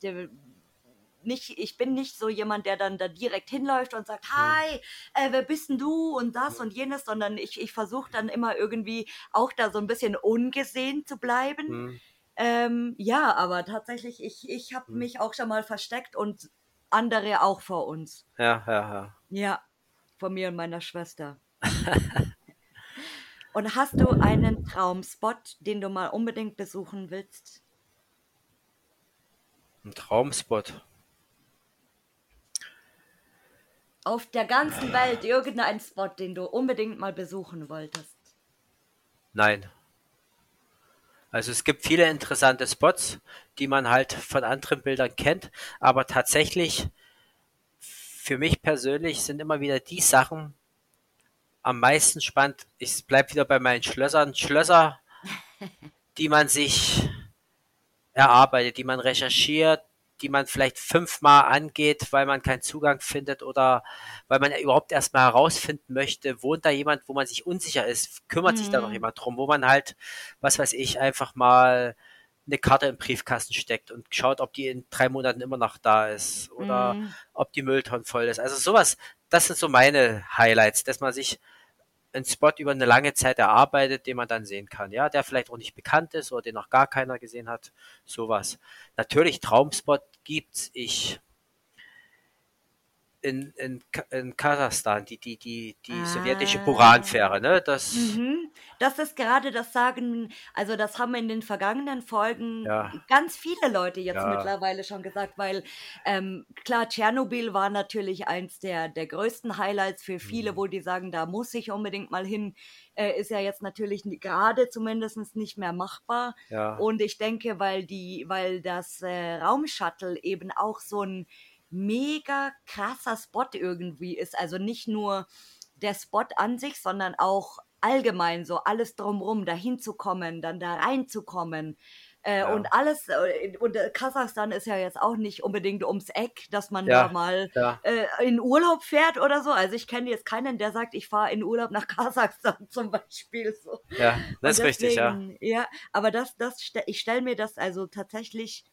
S1: nicht, ich bin nicht so jemand, der dann da direkt hinläuft und sagt, hm. hi, äh, wer bist denn du und das und jenes, sondern ich, ich versuche dann immer irgendwie auch da so ein bisschen ungesehen zu bleiben. Hm. Ähm, ja, aber tatsächlich, ich, ich habe hm. mich auch schon mal versteckt und andere auch vor uns.
S2: Ja, ja, ja.
S1: Ja, von mir und meiner Schwester. und hast du einen Traumspot, den du mal unbedingt besuchen willst?
S2: Ein Traumspot.
S1: Auf der ganzen Welt irgendein Spot, den du unbedingt mal besuchen wolltest?
S2: Nein. Also es gibt viele interessante Spots, die man halt von anderen Bildern kennt, aber tatsächlich für mich persönlich sind immer wieder die Sachen am meisten spannend. Ich bleibe wieder bei meinen Schlössern. Schlösser, die man sich erarbeitet, die man recherchiert, die man vielleicht fünfmal angeht, weil man keinen Zugang findet oder weil man überhaupt erstmal herausfinden möchte, wohnt da jemand, wo man sich unsicher ist, kümmert mhm. sich da noch mhm. jemand drum, wo man halt, was weiß ich, einfach mal eine Karte im Briefkasten steckt und schaut, ob die in drei Monaten immer noch da ist oder mhm. ob die Mülltonne voll ist. Also sowas, das sind so meine Highlights, dass man sich einen Spot über eine lange Zeit erarbeitet, den man dann sehen kann. Ja, der vielleicht auch nicht bekannt ist oder den noch gar keiner gesehen hat. Sowas. Natürlich Traumspot gibt's. Ich in, in, in Kasachstan, die, die, die, die ah. sowjetische Buranfähre, ne? Das,
S1: mhm. das ist gerade das Sagen, also das haben in den vergangenen Folgen ja. ganz viele Leute jetzt ja. mittlerweile schon gesagt, weil ähm, klar, Tschernobyl war natürlich eins der, der größten Highlights für viele, mhm. wo die sagen, da muss ich unbedingt mal hin. Äh, ist ja jetzt natürlich gerade zumindest nicht mehr machbar. Ja. Und ich denke, weil die, weil das äh, Raumshuttle eben auch so ein mega krasser Spot irgendwie ist. Also nicht nur der Spot an sich, sondern auch allgemein so alles drumrum, dahin zu kommen, dann da reinzukommen. Äh, ja. Und alles, äh, und äh, Kasachstan ist ja jetzt auch nicht unbedingt ums Eck, dass man ja, da mal ja. äh, in Urlaub fährt oder so. Also ich kenne jetzt keinen, der sagt, ich fahre in Urlaub nach Kasachstan zum Beispiel. So.
S2: Ja, das ist richtig, ja.
S1: Ja, aber das, das, ich stelle mir das also tatsächlich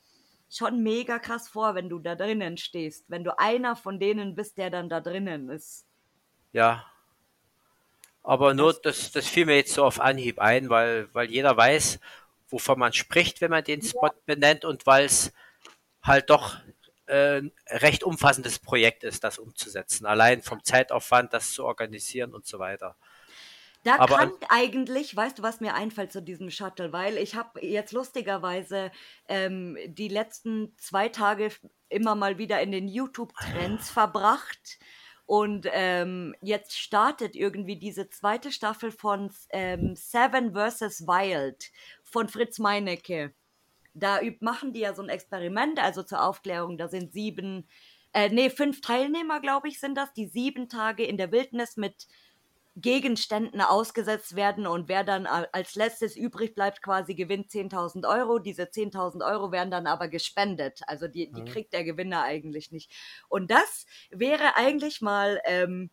S1: schon mega krass vor, wenn du da drinnen stehst. Wenn du einer von denen bist, der dann da drinnen ist.
S2: Ja. Aber nur, das, das fiel mir jetzt so auf Anhieb ein, weil, weil jeder weiß, wovon man spricht, wenn man den Spot ja. benennt und weil es halt doch äh, recht umfassendes Projekt ist, das umzusetzen. Allein vom Zeitaufwand, das zu organisieren und so weiter.
S1: Da Aber kann eigentlich, weißt du, was mir einfällt zu diesem Shuttle, weil ich habe jetzt lustigerweise ähm, die letzten zwei Tage immer mal wieder in den YouTube-Trends verbracht. Und ähm, jetzt startet irgendwie diese zweite Staffel von ähm, Seven vs. Wild von Fritz Meinecke. Da machen die ja so ein Experiment, also zur Aufklärung, da sind sieben, äh, nee, fünf Teilnehmer, glaube ich, sind das, die sieben Tage in der Wildnis mit Gegenständen ausgesetzt werden und wer dann als letztes übrig bleibt, quasi gewinnt 10.000 Euro. Diese 10.000 Euro werden dann aber gespendet. Also die, die mhm. kriegt der Gewinner eigentlich nicht. Und das wäre eigentlich mal ähm,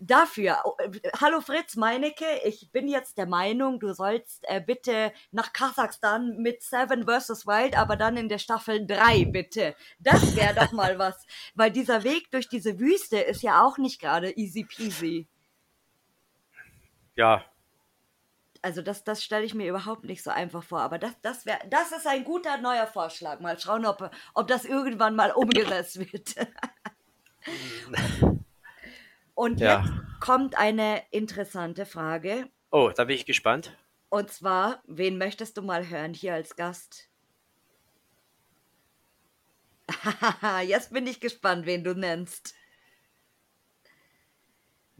S1: dafür. Oh, äh, hallo Fritz Meinecke, ich bin jetzt der Meinung, du sollst äh, bitte nach Kasachstan mit Seven vs. Wild, aber dann in der Staffel 3 bitte. Das wäre doch mal was. Weil dieser Weg durch diese Wüste ist ja auch nicht gerade easy peasy
S2: ja.
S1: Also das, das stelle ich mir überhaupt nicht so einfach vor. Aber das, das, wär, das ist ein guter neuer Vorschlag. Mal schauen, ob, ob das irgendwann mal umgesetzt wird. Und ja. jetzt kommt eine interessante Frage.
S2: Oh, da bin ich gespannt.
S1: Und zwar, wen möchtest du mal hören hier als Gast? jetzt bin ich gespannt, wen du nennst.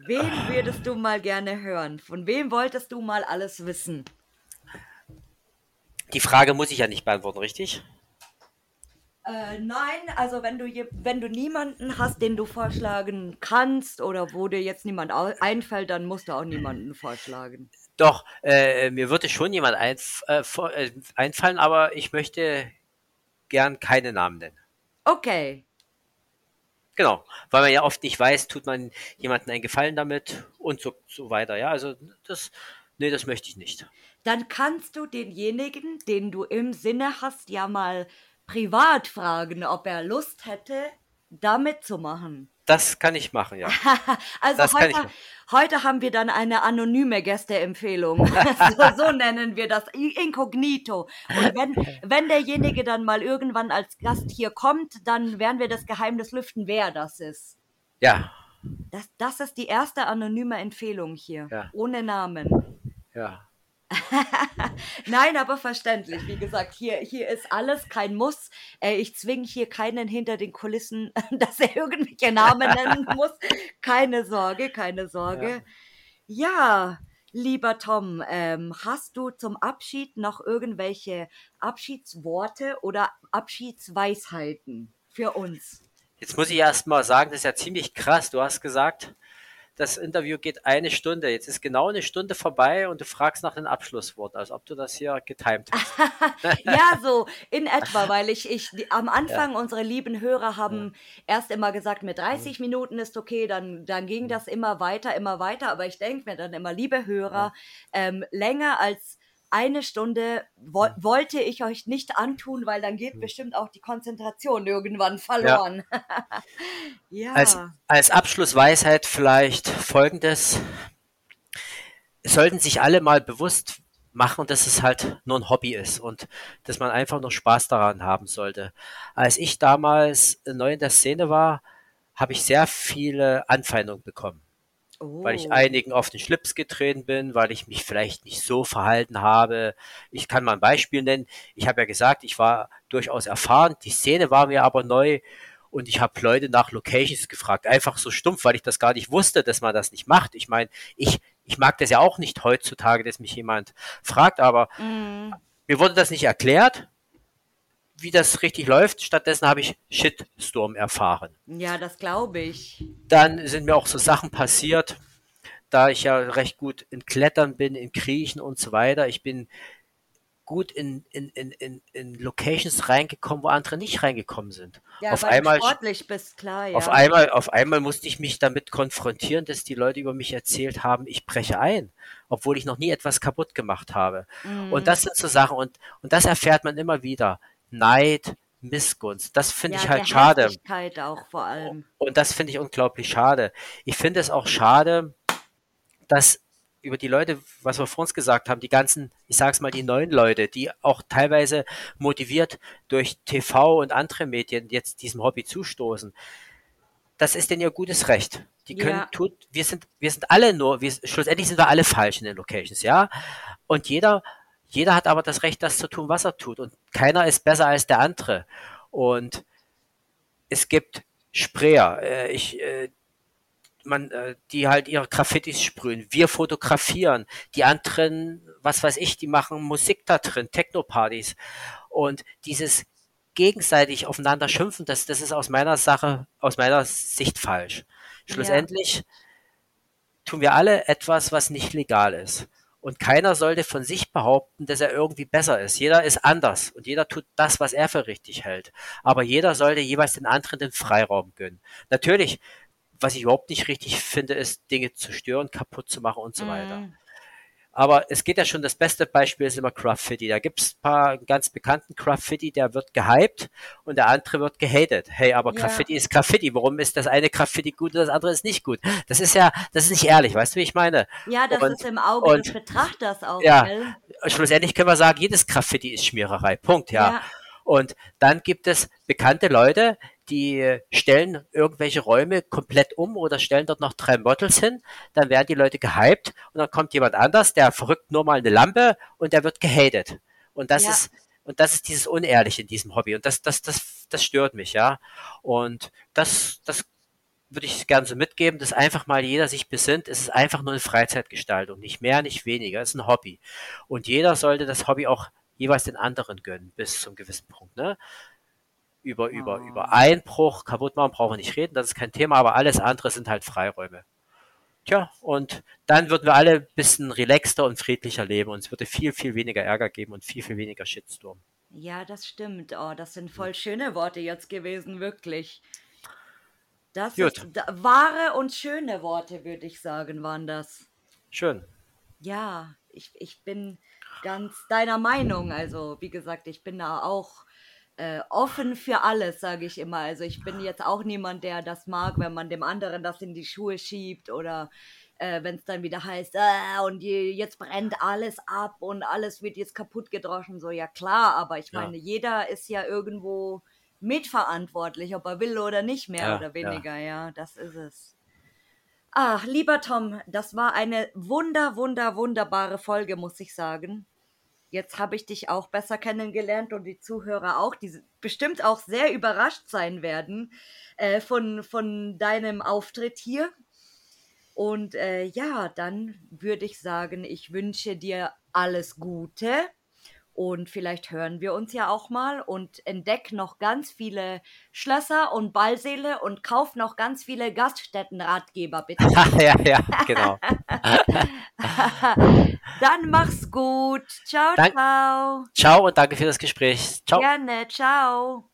S1: Wen würdest du mal gerne hören? Von wem wolltest du mal alles wissen?
S2: Die Frage muss ich ja nicht beantworten, richtig?
S1: Äh, nein, also wenn du, wenn du niemanden hast, den du vorschlagen kannst oder wo dir jetzt niemand einfällt, dann musst du auch niemanden vorschlagen.
S2: Doch, äh, mir würde schon jemand einf äh, äh, einfallen, aber ich möchte gern keine Namen nennen.
S1: Okay.
S2: Genau, weil man ja oft nicht weiß, tut man jemandem einen Gefallen damit und so, so weiter. Ja, also das, nee, das möchte ich nicht.
S1: Dann kannst du denjenigen, den du im Sinne hast, ja mal privat fragen, ob er Lust hätte, damit zu machen.
S2: Das kann ich machen, ja.
S1: also
S2: Das kann ich
S1: heute,
S2: machen.
S1: heute haben wir dann eine anonyme Gästeempfehlung. so, so nennen wir das. Inkognito. Und wenn, wenn derjenige dann mal irgendwann als Gast hier kommt, dann werden wir das Geheimnis lüften, wer das ist.
S2: Ja,
S1: Das, das ist die erste anonyme Empfehlung hier.
S2: Ja.
S1: Ohne Namen.
S2: ja.
S1: Nein, aber verständlich. Wie gesagt, hier, hier ist alles kein Muss. Äh, ich zwinge hier keinen hinter den Kulissen, dass er irgendwelche Namen nennen muss. Keine Sorge, keine Sorge. Ja, lieber Tom, ähm, hast du zum Abschied noch irgendwelche Abschiedsworte oder Abschiedsweisheiten für uns?
S2: Jetzt muss ich erst mal sagen, das ist ja ziemlich krass. Du hast gesagt, das Interview geht eine Stunde. Jetzt ist genau eine Stunde vorbei und du fragst nach dem Abschlusswort, als ob du das hier getimt hast.
S1: Ja, so in etwa, weil ich, ich am Anfang unsere lieben Hörer haben erst immer gesagt, mit 30 Minuten ist okay, dann, dann ging das immer weiter, immer weiter, aber ich denke mir dann immer, liebe Hörer, ähm, länger als eine Stunde wo wollte ich euch nicht antun, weil dann geht bestimmt auch die Konzentration irgendwann verloren. Ja.
S2: Als, als Abschlussweisheit vielleicht folgendes. Es sollten sich alle mal bewusst machen, dass es halt nur ein Hobby ist und dass man einfach nur Spaß daran haben sollte. Als ich damals neu in der Szene war, habe ich sehr viele Anfeindungen bekommen.
S1: Oh.
S2: weil ich einigen auf den Schlips getreten bin, weil ich mich vielleicht nicht so verhalten habe. Ich kann mal ein Beispiel nennen. Ich habe ja gesagt, ich war durchaus erfahren, die Szene war mir aber neu und ich habe Leute nach Locations gefragt, einfach so stumpf, weil ich das gar nicht wusste, dass man das nicht macht. Ich meine, ich, ich mag das ja auch nicht heutzutage, dass mich jemand fragt, aber
S1: Mm,
S2: mir wurde das nicht erklärt, wie das richtig läuft. Stattdessen habe ich Shitstorm erfahren
S1: ja, das glaube ich.
S2: dann sind mir auch so Sachen passiert, da ich ja recht gut in Klettern bin, in Kriechen und so weiter. Ich bin gut in, in, in, in, in Locations reingekommen, wo andere nicht reingekommen sind.
S1: Ja,
S2: auf einmal,
S1: sportlich bist, klar, ja.
S2: auf einmal, auf einmal musste ich mich damit konfrontieren, dass die Leute über mich erzählt haben, ich breche ein, obwohl ich noch nie etwas kaputt gemacht habe.
S1: Mhm.
S2: Und das sind so Sachen und, und das erfährt man immer wieder. Neid, Missgunst. Das finde
S1: ja,
S2: ich halt schade.
S1: Auch vor allem.
S2: Und das finde ich unglaublich schade. Ich finde es auch schade, dass über die Leute, was wir vor uns gesagt haben, die ganzen, ich sag's mal, die neuen Leute, die auch teilweise motiviert durch TV und andere Medien jetzt diesem Hobby zustoßen, das ist denn ihr gutes Recht. Die können
S1: Ja.
S2: tut, wir sind, wir sind alle nur, wir, schlussendlich sind wir alle falsch in den Locations, ja. Und jeder, jeder hat aber das Recht, das zu tun, was er tut. Und keiner ist besser als der andere. Und es gibt Sprayer, äh, ich, äh, man, äh, die halt ihre Graffitis sprühen. Wir fotografieren. Die anderen, was weiß ich, die machen Musik da drin, Techno-Partys. Und dieses gegenseitig aufeinander schimpfen, das, das ist aus meiner Sache, aus meiner Sicht falsch. Schlussendlich tun wir alle etwas, was nicht legal ist. Und keiner sollte von sich behaupten, dass er irgendwie besser ist. Jeder ist anders und jeder tut das, was er für richtig hält. Aber jeder sollte jeweils den anderen den Freiraum gönnen. Natürlich, was ich überhaupt nicht richtig finde, ist, Dinge zu stören, kaputt zu machen und so weiter. Aber es geht ja schon, das beste Beispiel ist immer Graffiti. Da gibt es ein paar ganz bekannten Graffiti, der wird gehypt und der andere wird gehatet. Hey, aber
S1: Ja.
S2: Graffiti ist Graffiti. Warum ist das eine Graffiti gut und das andere ist nicht gut? Das ist ja, das ist nicht ehrlich, weißt du, wie ich meine?
S1: Ja, das
S2: Und-
S1: ist im Auge
S2: und-
S1: des Betrachters auch,
S2: Ja.
S1: gell?
S2: Schlussendlich können wir sagen, jedes Graffiti ist Schmiererei. Punkt, ja.
S1: Ja.
S2: Und dann gibt es bekannte Leute, die stellen irgendwelche Räume komplett um oder stellen dort noch drei Models hin. Dann werden die Leute gehypt und dann kommt jemand anders, der verrückt nur mal eine Lampe und der wird gehatet. Und das
S1: Ja.
S2: ist und das ist dieses Unehrliche in diesem Hobby und das das das das stört mich, ja. Und das das würde ich gern so mitgeben, dass einfach mal jeder sich besinnt, es ist einfach nur eine Freizeitgestaltung, nicht mehr, nicht weniger, es ist ein Hobby. Und jeder sollte das Hobby auch jeweils den anderen gönnen, bis zum gewissen Punkt, ne? Über, über, über Einbruch, kaputt machen brauchen wir nicht reden, das ist kein Thema, aber alles andere sind halt Freiräume. Tja, und dann würden wir alle ein bisschen relaxter und friedlicher leben und es würde viel, viel weniger Ärger geben und viel, viel weniger Shitstorm.
S1: Ja, das stimmt. Oh, das sind voll schöne Worte jetzt gewesen, wirklich. Das
S2: Gut.
S1: ist da, wahre und schöne Worte, würde ich sagen, waren das.
S2: Schön.
S1: Ja, ich, ich bin ganz deiner Meinung. Also, wie gesagt, ich bin da auch äh, offen für alles, sage ich immer. Also ich bin jetzt auch niemand, der das mag, wenn man dem anderen das in die Schuhe schiebt oder äh, wenn es dann wieder heißt, äh, und je, jetzt brennt alles ab und alles wird jetzt kaputt gedroschen. So, ja klar, aber ich meine, jeder ist ja irgendwo mitverantwortlich, ob er will oder nicht mehr ja, oder weniger, ja. ja, das ist es. Ach, lieber Tom, das war eine wunder, wunder, wunderbare Folge, muss ich sagen. Jetzt habe ich dich auch besser kennengelernt und die Zuhörer auch, die bestimmt auch sehr überrascht sein werden äh, von, von deinem Auftritt hier. Und äh, ja, dann würde ich sagen, ich wünsche dir alles Gute und vielleicht hören wir uns ja auch mal und entdeck noch ganz viele Schlösser und Ballsäle und kauf noch ganz viele Gaststättenratgeber, bitte.
S2: ja, ja, genau.
S1: Dann mach's gut. Ciao, Dank ciao.
S2: Ciao und danke für das Gespräch. Ciao.
S1: Gerne, ciao.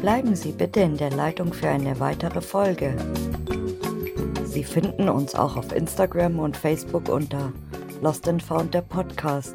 S1: Bleiben Sie bitte in der Leitung für eine weitere Folge. Sie finden uns auch auf Instagram und Facebook unter Lost and Found der Podcast.